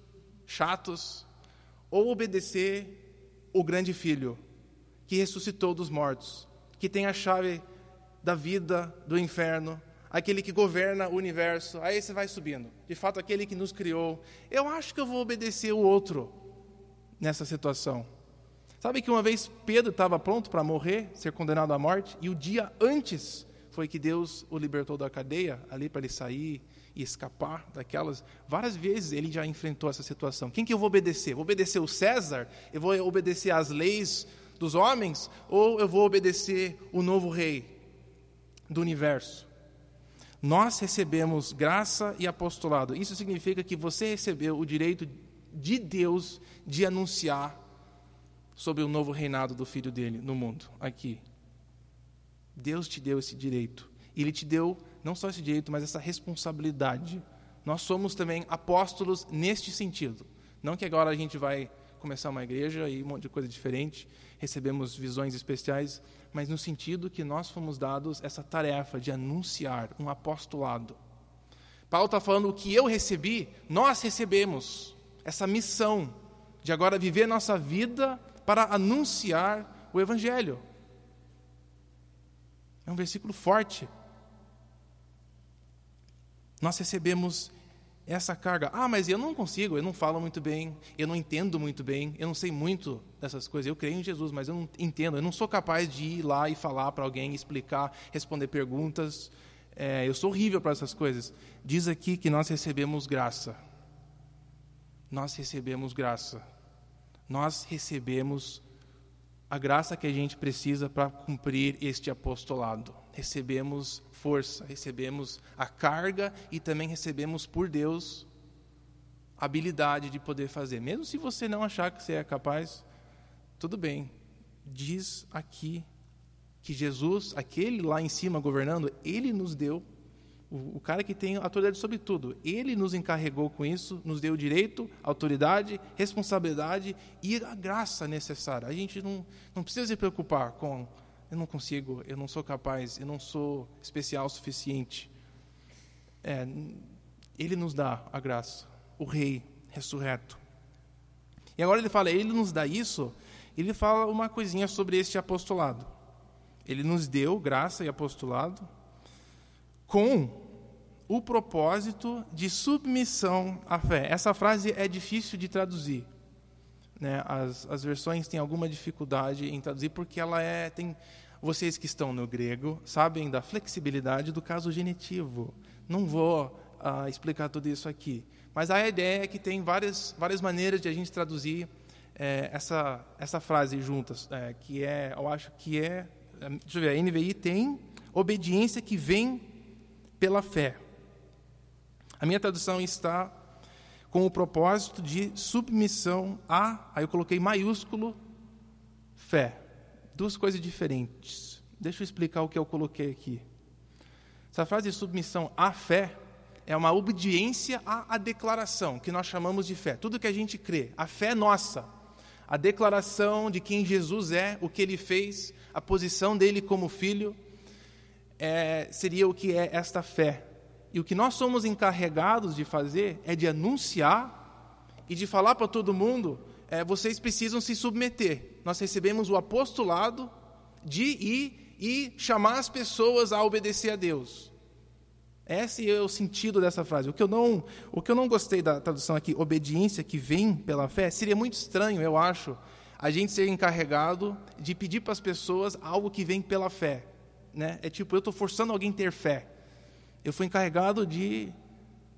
chatos, ou obedecer o grande filho que ressuscitou dos mortos, que tem a chave da vida, do inferno, aquele que governa o universo. Aí você vai subindo. De fato, aquele que nos criou. Eu acho que eu vou obedecer o outro nessa situação. Sabe que uma vez Pedro estava pronto para morrer, ser condenado à morte, e o dia antes foi que Deus o libertou da cadeia, ali para ele sair e escapar daquelas. Várias vezes ele já enfrentou essa situação. Quem que eu vou obedecer? Vou obedecer o César? Eu vou obedecer às leis dos homens? Ou eu vou obedecer o novo rei do universo? Nós recebemos graça e apostolado. Isso significa que você recebeu o direito de Deus de anunciar sobre o novo reinado do filho dele no mundo, aqui. Deus te deu esse direito. Ele te deu não só esse direito, mas essa responsabilidade. Nós somos também apóstolos neste sentido. Não que agora a gente vai começar uma igreja e um monte de coisa diferente, recebemos visões especiais, mas no sentido que nós fomos dados essa tarefa de anunciar um apostolado. Paulo está falando o que eu recebi, nós recebemos essa missão de agora viver nossa vida para anunciar o Evangelho. É um versículo forte. Nós recebemos essa carga. Ah, mas eu não consigo, eu não falo muito bem, eu não entendo muito bem, eu não sei muito dessas coisas. Eu creio em Jesus, mas eu não entendo, eu não sou capaz de ir lá e falar para alguém, explicar, responder perguntas. É, eu sou horrível para essas coisas. Diz aqui que nós recebemos graça. Nós recebemos graça. Nós recebemos a graça que a gente precisa para cumprir este apostolado. Recebemos força, recebemos a carga e também recebemos por Deus a habilidade de poder fazer. Mesmo se você não achar que você é capaz, tudo bem. Diz aqui que Jesus, aquele lá em cima governando, ele nos deu o, cara que tem autoridade sobre tudo. Ele nos encarregou com isso, nos deu direito, autoridade, responsabilidade e a graça necessária. A gente não, não precisa se preocupar com eu não consigo, eu não sou capaz, eu não sou especial o suficiente. É, ele nos dá a graça, o Rei ressurreto. E agora ele fala, ele nos dá isso, ele fala uma coisinha sobre este apostolado. Ele nos deu graça e apostolado com o propósito de submissão à fé. Essa frase é difícil de traduzir. Né? As, as versões têm alguma dificuldade em traduzir porque ela é tem vocês que estão no grego sabem da flexibilidade do caso genitivo. Não vou uh, explicar tudo isso aqui, mas a ideia é que tem várias várias maneiras de a gente traduzir é, essa essa frase juntas, é, que é eu acho que é deixa eu ver a NVI tem obediência que vem pela fé. A minha tradução está com o propósito de submissão a, aí eu coloquei maiúsculo, fé. Duas coisas diferentes. Deixa eu explicar o que eu coloquei aqui. Essa frase de submissão à fé é uma obediência à, à declaração, que nós chamamos de fé. Tudo que a gente crê, a fé nossa. A declaração de quem Jesus é, o que ele fez, a posição dele como filho, é, seria o que é esta fé. E o que nós somos encarregados de fazer é de anunciar e de falar para todo mundo: é, vocês precisam se submeter. Nós recebemos o apostolado de ir e chamar as pessoas a obedecer a Deus. Esse é o sentido dessa frase. O que eu não, o que eu não gostei da tradução aqui, obediência que vem pela fé, seria muito estranho, eu acho, a gente ser encarregado de pedir para as pessoas algo que vem pela fé. Né? É tipo, eu estou forçando alguém a ter fé. Eu fui encarregado de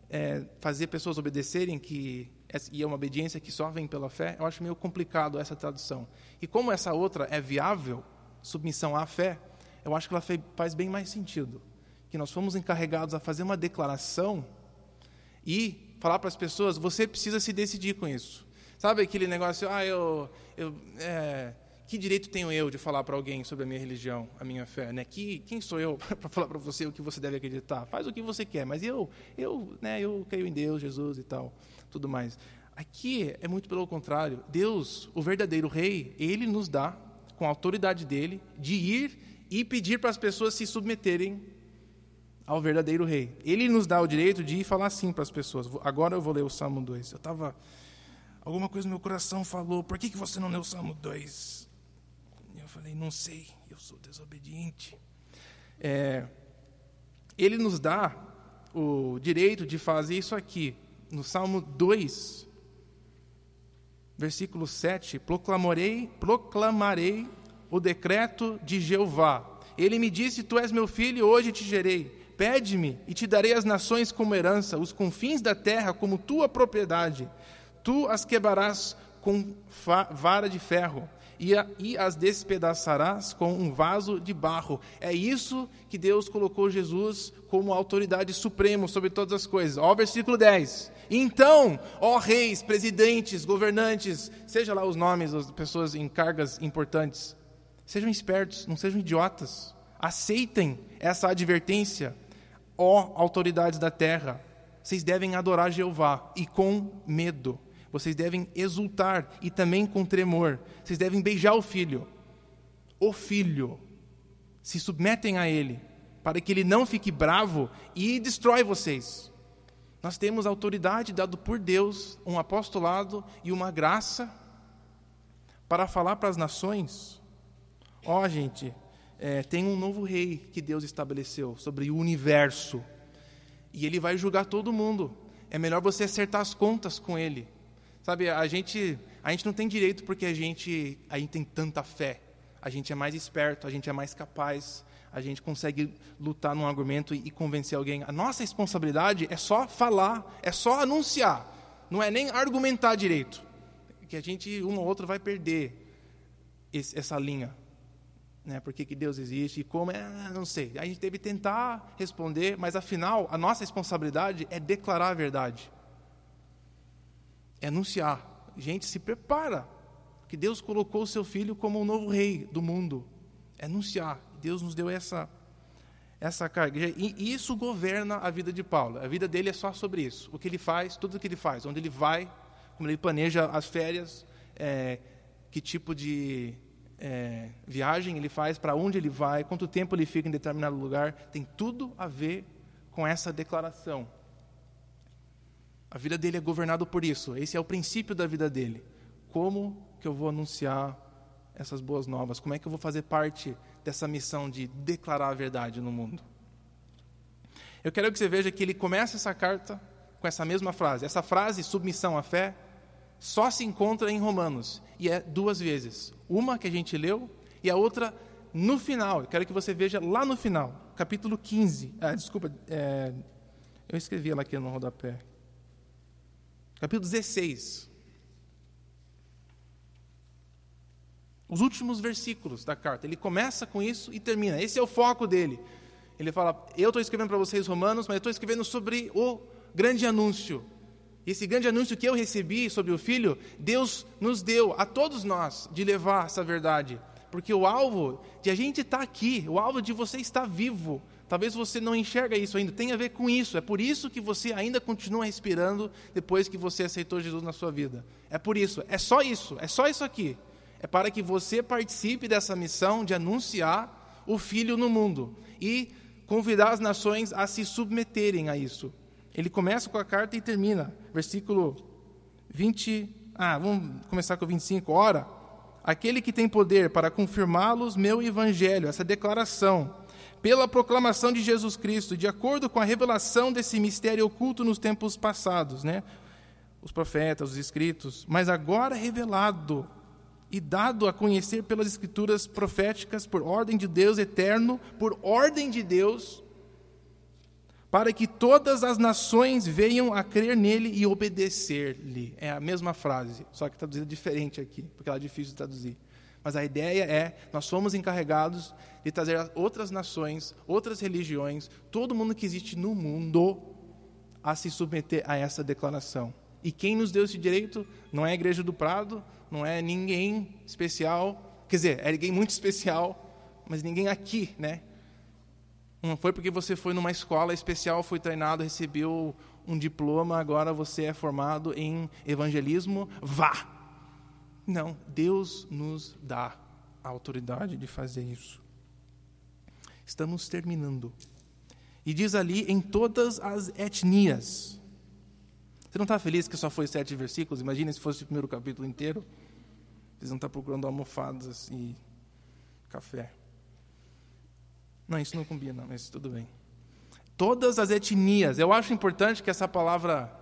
é, fazer pessoas obedecerem, que e é uma obediência que só vem pela fé. Eu acho meio complicado essa tradução. E como essa outra é viável, submissão à fé, eu acho que ela faz bem mais sentido. Que nós fomos encarregados a fazer uma declaração e falar para as pessoas: você precisa se decidir com isso. Sabe aquele negócio, ah, eu, eu é, que direito tenho eu de falar para alguém sobre a minha religião, a minha fé? Né? Que, quem sou eu para falar para você o que você deve acreditar? Faz o que você quer, mas eu, eu, né, eu creio em Deus, Jesus e tal, tudo mais. Aqui é muito pelo contrário. Deus, o verdadeiro rei, ele nos dá, com a autoridade dele, de ir e pedir para as pessoas se submeterem ao verdadeiro rei. Ele nos dá o direito de ir falar assim para as pessoas. Agora eu vou ler o Salmo 2. Eu estava. Alguma coisa no meu coração falou: por que, que você não leu o Salmo 2? Falei, não sei, eu sou desobediente. É, ele nos dá o direito de fazer isso aqui. No Salmo 2, versículo 7, proclamarei, proclamarei o decreto de Jeová. Ele me disse: Tu és meu filho, hoje te gerei. Pede-me e te darei as nações como herança, os confins da terra como tua propriedade. Tu as quebrarás com vara de ferro e, a, e as despedaçarás com um vaso de barro. É isso que Deus colocou Jesus como autoridade suprema sobre todas as coisas. Ó, versículo 10. Então, ó reis, presidentes, governantes, seja lá os nomes das pessoas em cargas importantes, sejam espertos, não sejam idiotas. Aceitem essa advertência, ó autoridades da terra. Vocês devem adorar Jeová e com medo vocês devem exultar e também com tremor. Vocês devem beijar o filho. O filho. Se submetem a ele, para que ele não fique bravo e destrói vocês. Nós temos autoridade dado por Deus, um apostolado e uma graça para falar para as nações. Ó, oh, gente, é, tem um novo rei que Deus estabeleceu sobre o universo. E ele vai julgar todo mundo. É melhor você acertar as contas com ele. Sabe, a gente, a gente não tem direito porque a gente, a gente tem tanta fé. A gente é mais esperto, a gente é mais capaz, a gente consegue lutar num argumento e, e convencer alguém. A nossa responsabilidade é só falar, é só anunciar, não é nem argumentar direito. Que a gente, um ou outro, vai perder esse, essa linha. Né? Por que, que Deus existe e como, é, não sei. A gente deve tentar responder, mas afinal, a nossa responsabilidade é declarar a verdade é anunciar. Gente, se prepara, que Deus colocou o seu filho como o novo rei do mundo. É anunciar. Deus nos deu essa essa carga. E isso governa a vida de Paulo. A vida dele é só sobre isso. O que ele faz, tudo o que ele faz, onde ele vai, como ele planeja as férias, é, que tipo de é, viagem ele faz, para onde ele vai, quanto tempo ele fica em determinado lugar, tem tudo a ver com essa declaração. A vida dele é governada por isso. Esse é o princípio da vida dele. Como que eu vou anunciar essas boas novas? Como é que eu vou fazer parte dessa missão de declarar a verdade no mundo? Eu quero que você veja que ele começa essa carta com essa mesma frase. Essa frase, submissão à fé, só se encontra em Romanos. E é duas vezes. Uma que a gente leu e a outra no final. Eu quero que você veja lá no final, capítulo 15. Ah, desculpa, é, eu escrevi ela aqui no rodapé. Capítulo 16. Os últimos versículos da carta. Ele começa com isso e termina. Esse é o foco dele. Ele fala: Eu estou escrevendo para vocês, Romanos, mas eu estou escrevendo sobre o grande anúncio. E esse grande anúncio que eu recebi sobre o Filho, Deus nos deu a todos nós de levar essa verdade. Porque o alvo de a gente estar tá aqui, o alvo de você estar vivo, talvez você não enxerga isso ainda, tem a ver com isso. É por isso que você ainda continua respirando depois que você aceitou Jesus na sua vida. É por isso, é só isso, é só isso aqui. É para que você participe dessa missão de anunciar o Filho no mundo e convidar as nações a se submeterem a isso. Ele começa com a carta e termina. Versículo 20. Ah, vamos começar com o 25. Ora, aquele que tem poder para confirmá-los meu evangelho, essa declaração, pela proclamação de Jesus Cristo, de acordo com a revelação desse mistério oculto nos tempos passados, né? Os profetas, os escritos, mas agora revelado e dado a conhecer pelas escrituras proféticas por ordem de Deus eterno, por ordem de Deus, para que todas as nações venham a crer nele e obedecer-lhe. É a mesma frase, só que traduzida diferente aqui, porque ela é difícil de traduzir. Mas a ideia é, nós somos encarregados de trazer outras nações, outras religiões, todo mundo que existe no mundo a se submeter a essa declaração. E quem nos deu esse direito não é a Igreja do Prado, não é ninguém especial, quer dizer, é ninguém muito especial, mas ninguém aqui, né? Não foi porque você foi numa escola especial, foi treinado, recebeu um diploma, agora você é formado em evangelismo, vá. Não, Deus nos dá a autoridade de fazer isso. Estamos terminando. E diz ali em todas as etnias. Você não está feliz que só foi sete versículos? Imagina se fosse o primeiro capítulo inteiro. Vocês não estão procurando almofadas e café. Não, isso não combina, mas tudo bem. Todas as etnias. Eu acho importante que essa palavra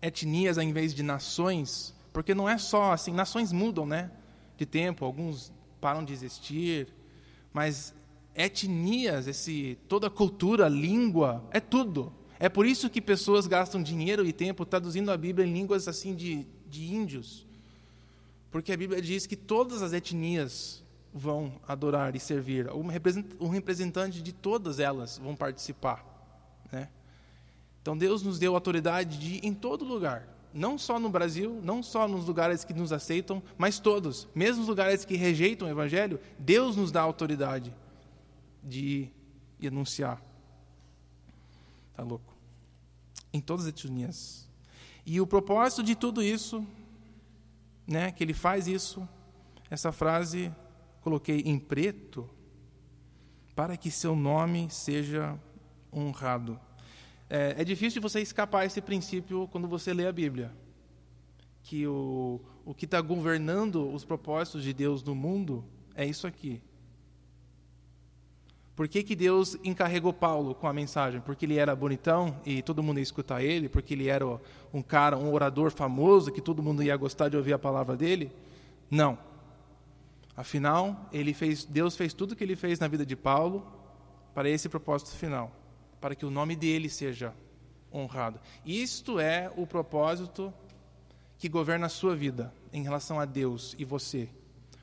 etnias, ao invés de nações, porque não é só assim, nações mudam, né? De tempo, alguns param de existir, mas etnias, esse toda a cultura, língua, é tudo. É por isso que pessoas gastam dinheiro e tempo traduzindo a Bíblia em línguas assim de, de índios. Porque a Bíblia diz que todas as etnias vão adorar e servir. Um representante de todas elas vão participar. Né? Então Deus nos deu autoridade de ir em todo lugar. Não só no Brasil, não só nos lugares que nos aceitam, mas todos. Mesmo os lugares que rejeitam o Evangelho, Deus nos dá autoridade de ir e anunciar. Tá louco? Em todas as etnias. E o propósito de tudo isso, né, que ele faz isso, essa frase coloquei em preto para que seu nome seja honrado. É, é difícil você escapar esse princípio quando você lê a Bíblia. Que o, o que está governando os propósitos de Deus no mundo é isso aqui. Por que, que Deus encarregou Paulo com a mensagem? Porque ele era bonitão e todo mundo ia escutar ele? Porque ele era um cara, um orador famoso que todo mundo ia gostar de ouvir a palavra dele? Não. Afinal, ele fez, Deus fez tudo o que ele fez na vida de Paulo para esse propósito final, para que o nome dele seja honrado. Isto é o propósito que governa a sua vida em relação a Deus e você.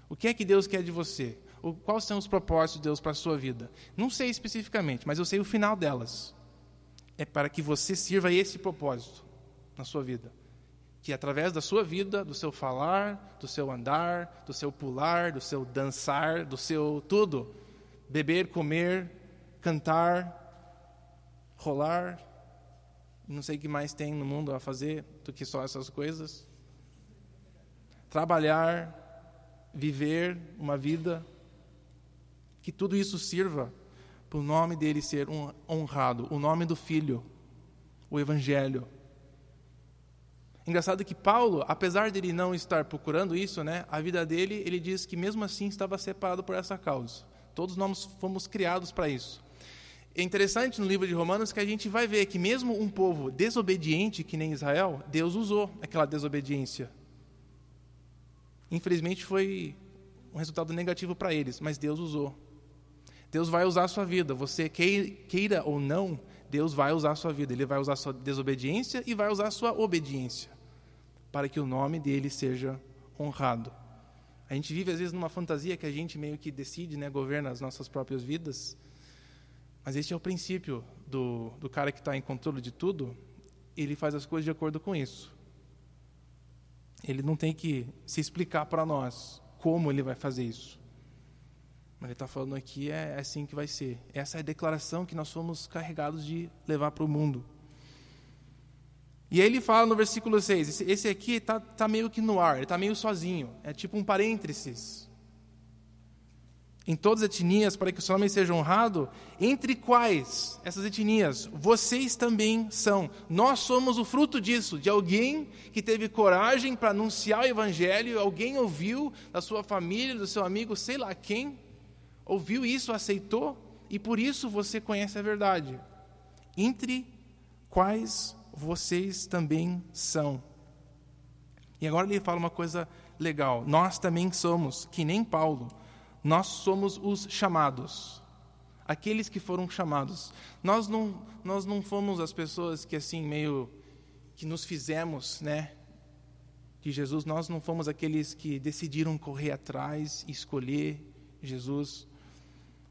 O que é que Deus quer de você? O, quais são os propósitos de Deus para a sua vida? Não sei especificamente, mas eu sei o final delas. É para que você sirva esse propósito na sua vida que através da sua vida, do seu falar, do seu andar, do seu pular, do seu dançar, do seu tudo, beber, comer, cantar, rolar, não sei o que mais tem no mundo a fazer do que só essas coisas. Trabalhar, viver uma vida, que tudo isso sirva para o nome dele ser honrado, o nome do Filho, o Evangelho. Engraçado que Paulo, apesar de ele não estar procurando isso, né, a vida dele, ele diz que mesmo assim estava separado por essa causa. Todos nós fomos criados para isso. É interessante no livro de Romanos que a gente vai ver que mesmo um povo desobediente, que nem Israel, Deus usou aquela desobediência. Infelizmente foi um resultado negativo para eles, mas Deus usou. Deus vai usar a sua vida. Você queira ou não, Deus vai usar a sua vida. Ele vai usar a sua desobediência e vai usar a sua obediência para que o nome dele seja honrado. A gente vive às vezes numa fantasia que a gente meio que decide, né, governa as nossas próprias vidas. Mas este é o princípio do, do cara que está em controle de tudo. Ele faz as coisas de acordo com isso. Ele não tem que se explicar para nós como ele vai fazer isso. Mas ele está falando aqui, é, é assim que vai ser. Essa é a declaração que nós fomos carregados de levar para o mundo. E aí ele fala no versículo 6, esse, aqui está tá meio que no ar, ele está meio sozinho, é tipo um parênteses. Em todas as etnias, para que o seu nome seja honrado, entre quais essas etnias vocês também são. Nós somos o fruto disso, de alguém que teve coragem para anunciar o evangelho, alguém ouviu da sua família, do seu amigo, sei lá quem, ouviu isso, aceitou, e por isso você conhece a verdade. Entre quais vocês também são. E agora ele fala uma coisa legal. Nós também somos, que nem Paulo, nós somos os chamados. Aqueles que foram chamados. Nós não, nós não fomos as pessoas que assim meio que nos fizemos, né? De Jesus, nós não fomos aqueles que decidiram correr atrás escolher Jesus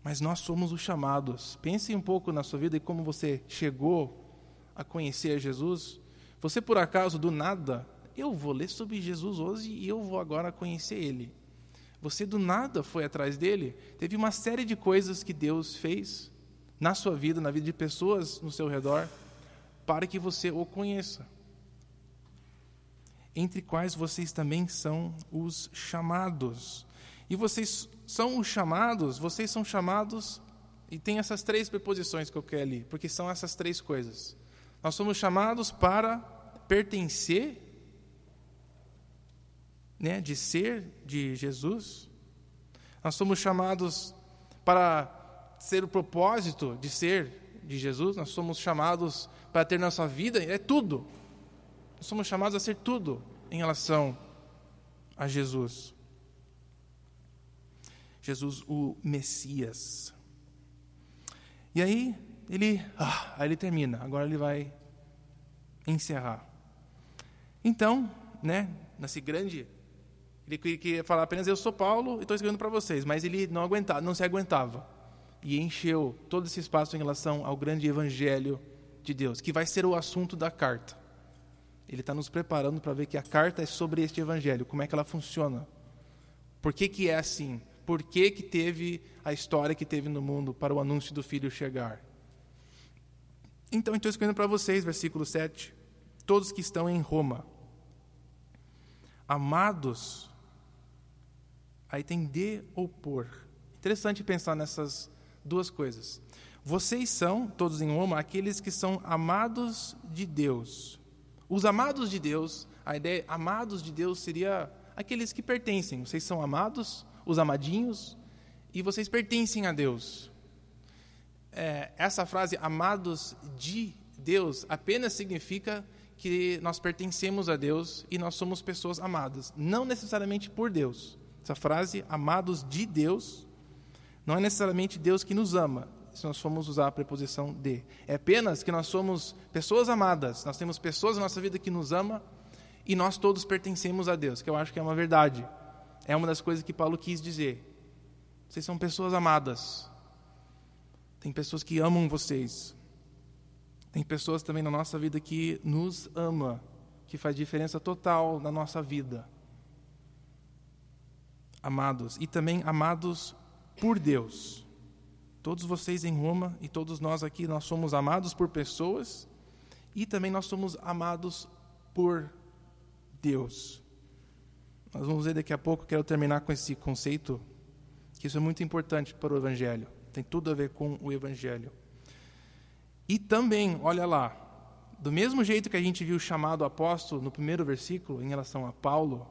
mas nós somos os chamados. Pense um pouco na sua vida e como você chegou a conhecer Jesus. Você, por acaso, do nada, eu vou ler sobre Jesus hoje e eu vou agora conhecer Ele. Você do nada foi atrás dele. Teve uma série de coisas que Deus fez na sua vida, na vida de pessoas no seu redor, para que você o conheça. Entre quais vocês também são os chamados. E vocês são os chamados, vocês são chamados, e tem essas três preposições que eu quero ali, porque são essas três coisas. Nós somos chamados para pertencer, né, de ser de Jesus. Nós somos chamados para ser o propósito de ser de Jesus. Nós somos chamados para ter nossa vida, é tudo. Nós somos chamados a ser tudo em relação a Jesus. Jesus o Messias. E aí ele, ah, aí ele termina. Agora ele vai encerrar. Então, né, nesse grande, ele queria falar apenas eu sou Paulo e estou escrevendo para vocês, mas ele não aguentava, não se aguentava e encheu todo esse espaço em relação ao grande evangelho de Deus, que vai ser o assunto da carta. Ele está nos preparando para ver que a carta é sobre este evangelho, como é que ela funciona, por que que é assim, por que, que teve a história que teve no mundo para o anúncio do filho chegar. Então, estou escrevendo para vocês, versículo 7. Todos que estão em Roma, amados, aí tem de ou por. Interessante pensar nessas duas coisas. Vocês são, todos em Roma, aqueles que são amados de Deus. Os amados de Deus, a ideia amados de Deus seria aqueles que pertencem. Vocês são amados os amadinhos, e vocês pertencem a Deus. É, essa frase, amados de Deus, apenas significa que nós pertencemos a Deus e nós somos pessoas amadas, não necessariamente por Deus. Essa frase, amados de Deus, não é necessariamente Deus que nos ama, se nós formos usar a preposição de. É apenas que nós somos pessoas amadas, nós temos pessoas na nossa vida que nos ama e nós todos pertencemos a Deus, que eu acho que é uma verdade. É uma das coisas que Paulo quis dizer. Vocês são pessoas amadas. Tem pessoas que amam vocês. Tem pessoas também na nossa vida que nos ama, que faz diferença total na nossa vida. Amados e também amados por Deus. Todos vocês em Roma e todos nós aqui, nós somos amados por pessoas e também nós somos amados por Deus. Nós vamos ver daqui a pouco, quero terminar com esse conceito, que isso é muito importante para o Evangelho. Tem tudo a ver com o Evangelho. E também, olha lá, do mesmo jeito que a gente viu o chamado apóstolo no primeiro versículo, em relação a Paulo,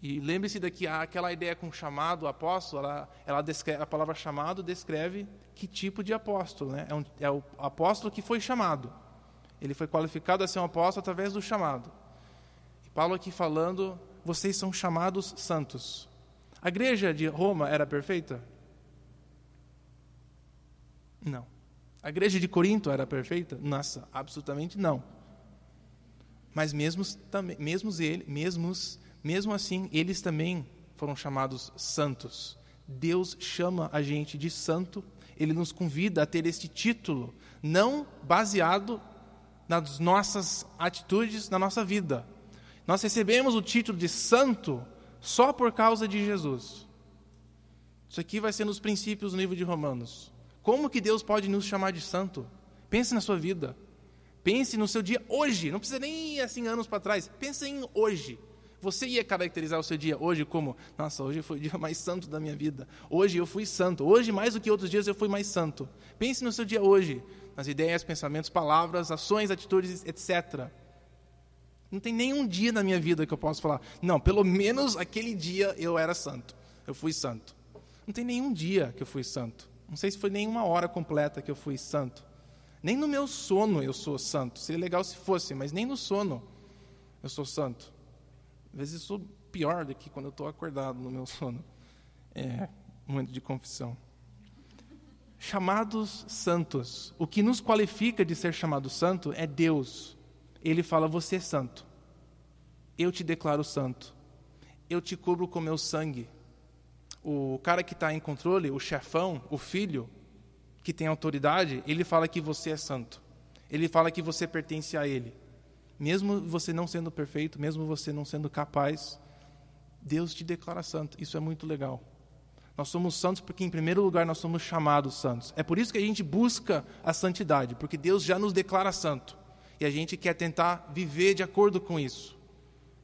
e lembre-se daqui, aquela ideia com chamado apóstolo, ela, ela descreve, a palavra chamado descreve que tipo de apóstolo. Né? É, um, é o apóstolo que foi chamado. Ele foi qualificado a ser um apóstolo através do chamado. E Paulo aqui falando, vocês são chamados santos. A igreja de Roma era perfeita? Não. A igreja de Corinto era perfeita? Nossa, absolutamente não. Mas mesmo, mesmo, ele, mesmo assim, eles também foram chamados santos. Deus chama a gente de santo, ele nos convida a ter este título, não baseado nas nossas atitudes, na nossa vida. Nós recebemos o título de santo só por causa de Jesus. Isso aqui vai ser nos princípios do livro de Romanos. Como que Deus pode nos chamar de santo? Pense na sua vida. Pense no seu dia hoje. Não precisa nem ir assim anos para trás. Pense em hoje. Você ia caracterizar o seu dia hoje como: nossa, hoje foi o dia mais santo da minha vida. Hoje eu fui santo. Hoje, mais do que outros dias, eu fui mais santo. Pense no seu dia hoje, nas ideias, pensamentos, palavras, ações, atitudes, etc. Não tem nenhum dia na minha vida que eu possa falar: não, pelo menos aquele dia eu era santo. Eu fui santo. Não tem nenhum dia que eu fui santo. Não sei se foi nenhuma hora completa que eu fui santo. Nem no meu sono eu sou santo. Seria legal se fosse, mas nem no sono eu sou santo. Às vezes eu sou pior do que quando eu estou acordado no meu sono. É, momento de confissão. Chamados santos. O que nos qualifica de ser chamado santo é Deus. Ele fala: Você é santo. Eu te declaro santo. Eu te cubro com meu sangue. O cara que está em controle, o chefão, o filho, que tem autoridade, ele fala que você é santo. Ele fala que você pertence a ele. Mesmo você não sendo perfeito, mesmo você não sendo capaz, Deus te declara santo. Isso é muito legal. Nós somos santos porque, em primeiro lugar, nós somos chamados santos. É por isso que a gente busca a santidade, porque Deus já nos declara santo. E a gente quer tentar viver de acordo com isso.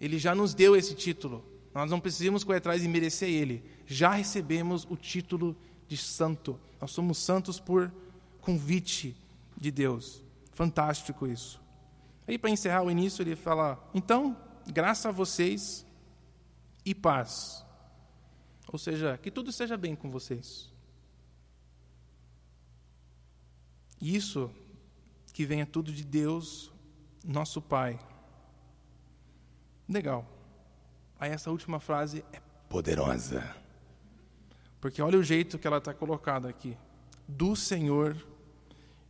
Ele já nos deu esse título. Nós não precisamos correr atrás e merecer ele. Já recebemos o título de santo. Nós somos santos por convite de Deus. Fantástico isso. Aí, para encerrar o início, ele fala: Então, graça a vocês e paz. Ou seja, que tudo esteja bem com vocês. E isso que venha tudo de Deus, nosso Pai. Legal. Aí essa última frase é poderosa. Porque olha o jeito que ela está colocada aqui. Do Senhor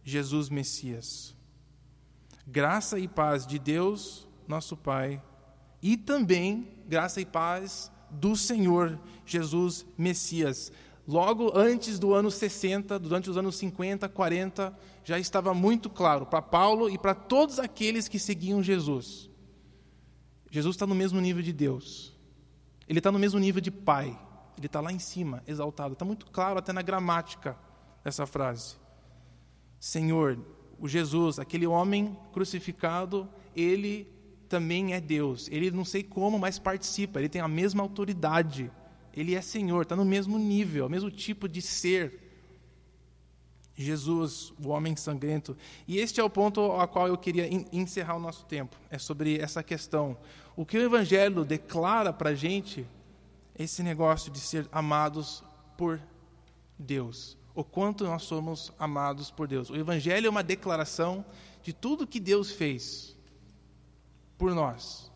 Jesus Messias graça e paz de Deus, nosso Pai, e também graça e paz do Senhor Jesus Messias. Logo antes do ano 60, durante os anos 50, 40, já estava muito claro para Paulo e para todos aqueles que seguiam Jesus. Jesus está no mesmo nível de Deus. Ele está no mesmo nível de Pai. Ele está lá em cima, exaltado. Está muito claro até na gramática dessa frase. Senhor, o Jesus, aquele homem crucificado, ele também é Deus. Ele não sei como, mas participa. Ele tem a mesma autoridade. Ele é Senhor, está no mesmo nível, o mesmo tipo de ser. Jesus, o homem sangrento. E este é o ponto ao qual eu queria encerrar o nosso tempo. É sobre essa questão. O que o Evangelho declara para a gente, esse negócio de ser amados por Deus o quanto nós somos amados por Deus. O Evangelho é uma declaração de tudo que Deus fez por nós.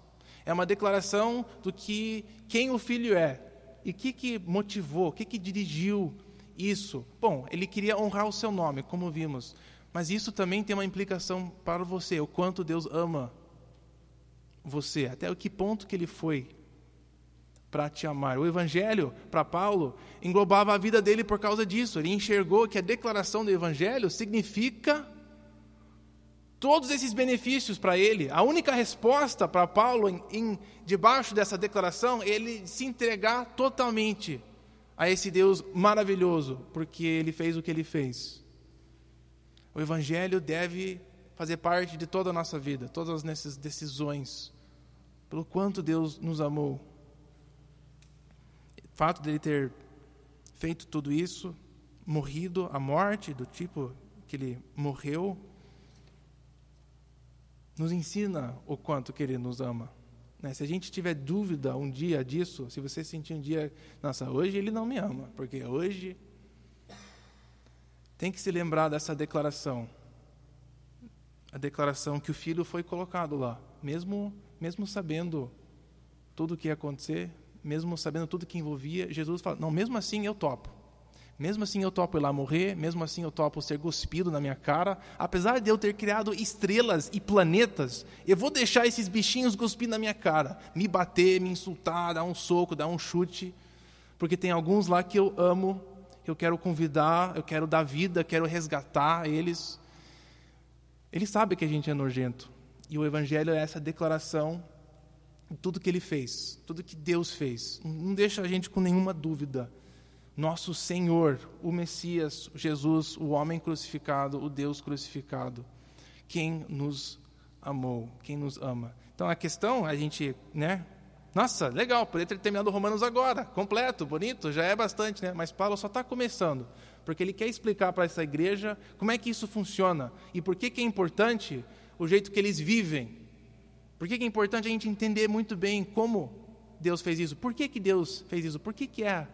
É uma declaração do que quem o Filho é e o que, que motivou, o que, que dirigiu isso. Bom, ele queria honrar o seu nome, como vimos, mas isso também tem uma implicação para você, o quanto Deus ama você, até o que ponto que ele foi para te amar. O evangelho, para Paulo, englobava a vida dele por causa disso. Ele enxergou que a declaração do evangelho significa todos esses benefícios para ele. A única resposta para Paulo, em, em, debaixo dessa declaração, ele se entregar totalmente a esse Deus maravilhoso, porque ele fez o que ele fez. O Evangelho deve fazer parte de toda a nossa vida, todas as nossas decisões, pelo quanto Deus nos amou. O fato dele ter feito tudo isso, morrido a morte do tipo que ele morreu, nos ensina o quanto que ele nos ama. Né? Se a gente tiver dúvida um dia disso, se você sentir um dia, nossa, hoje ele não me ama, porque hoje tem que se lembrar dessa declaração. A declaração que o filho foi colocado lá, mesmo mesmo sabendo tudo o que ia acontecer, mesmo sabendo tudo que envolvia, Jesus fala: "Não, mesmo assim eu topo. Mesmo assim eu topo ir lá morrer, mesmo assim eu topo ser cuspido na minha cara. Apesar de eu ter criado estrelas e planetas, eu vou deixar esses bichinhos cuspir na minha cara, me bater, me insultar, dar um soco, dar um chute, porque tem alguns lá que eu amo, eu quero convidar, eu quero dar vida, quero resgatar eles. Ele sabe que a gente é nojento. E o evangelho é essa declaração de tudo que ele fez, tudo que Deus fez. Não deixa a gente com nenhuma dúvida nosso Senhor, o Messias, Jesus, o homem crucificado, o Deus crucificado, quem nos amou, quem nos ama. Então a questão, a gente, né? Nossa, legal, poderia ter terminado Romanos agora, completo, bonito, já é bastante, né? Mas Paulo só está começando, porque ele quer explicar para essa igreja como é que isso funciona e por que, que é importante o jeito que eles vivem. Por que, que é importante a gente entender muito bem como Deus fez isso? Por que, que Deus fez isso? Por que, que é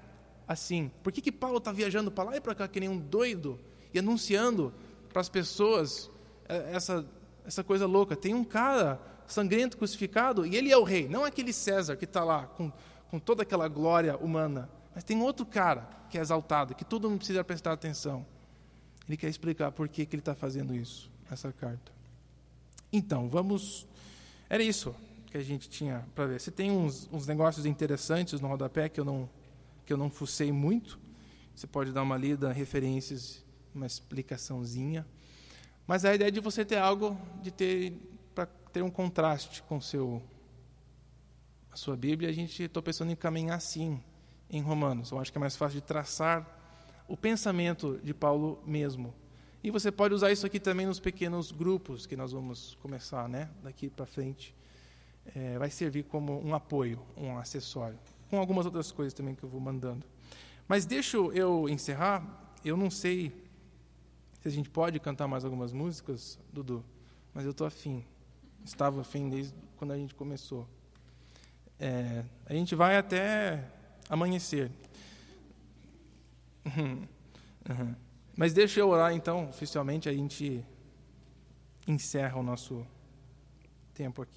assim? Por que, que Paulo está viajando para lá e para cá que nem um doido e anunciando para as pessoas é, essa, essa coisa louca? Tem um cara sangrento crucificado e ele é o rei, não aquele César que está lá com, com toda aquela glória humana, mas tem outro cara que é exaltado, que todo mundo precisa prestar atenção. Ele quer explicar por que, que ele está fazendo isso, essa carta. Então, vamos. Era isso que a gente tinha para ver. Você tem uns, uns negócios interessantes no rodapé que eu não que eu não fucei muito. Você pode dar uma lida, referências, uma explicaçãozinha. Mas a ideia é de você ter algo de ter para ter um contraste com seu a sua Bíblia, a gente estou pensando em caminhar assim em Romanos. Eu acho que é mais fácil de traçar o pensamento de Paulo mesmo. E você pode usar isso aqui também nos pequenos grupos que nós vamos começar, né? Daqui para frente, é, vai servir como um apoio, um acessório com algumas outras coisas também que eu vou mandando. Mas deixa eu encerrar. Eu não sei se a gente pode cantar mais algumas músicas, Dudu, mas eu estou afim. Estava afim desde quando a gente começou. É, a gente vai até amanhecer. Uhum. Uhum. Mas deixa eu orar então, oficialmente, a gente encerra o nosso tempo aqui.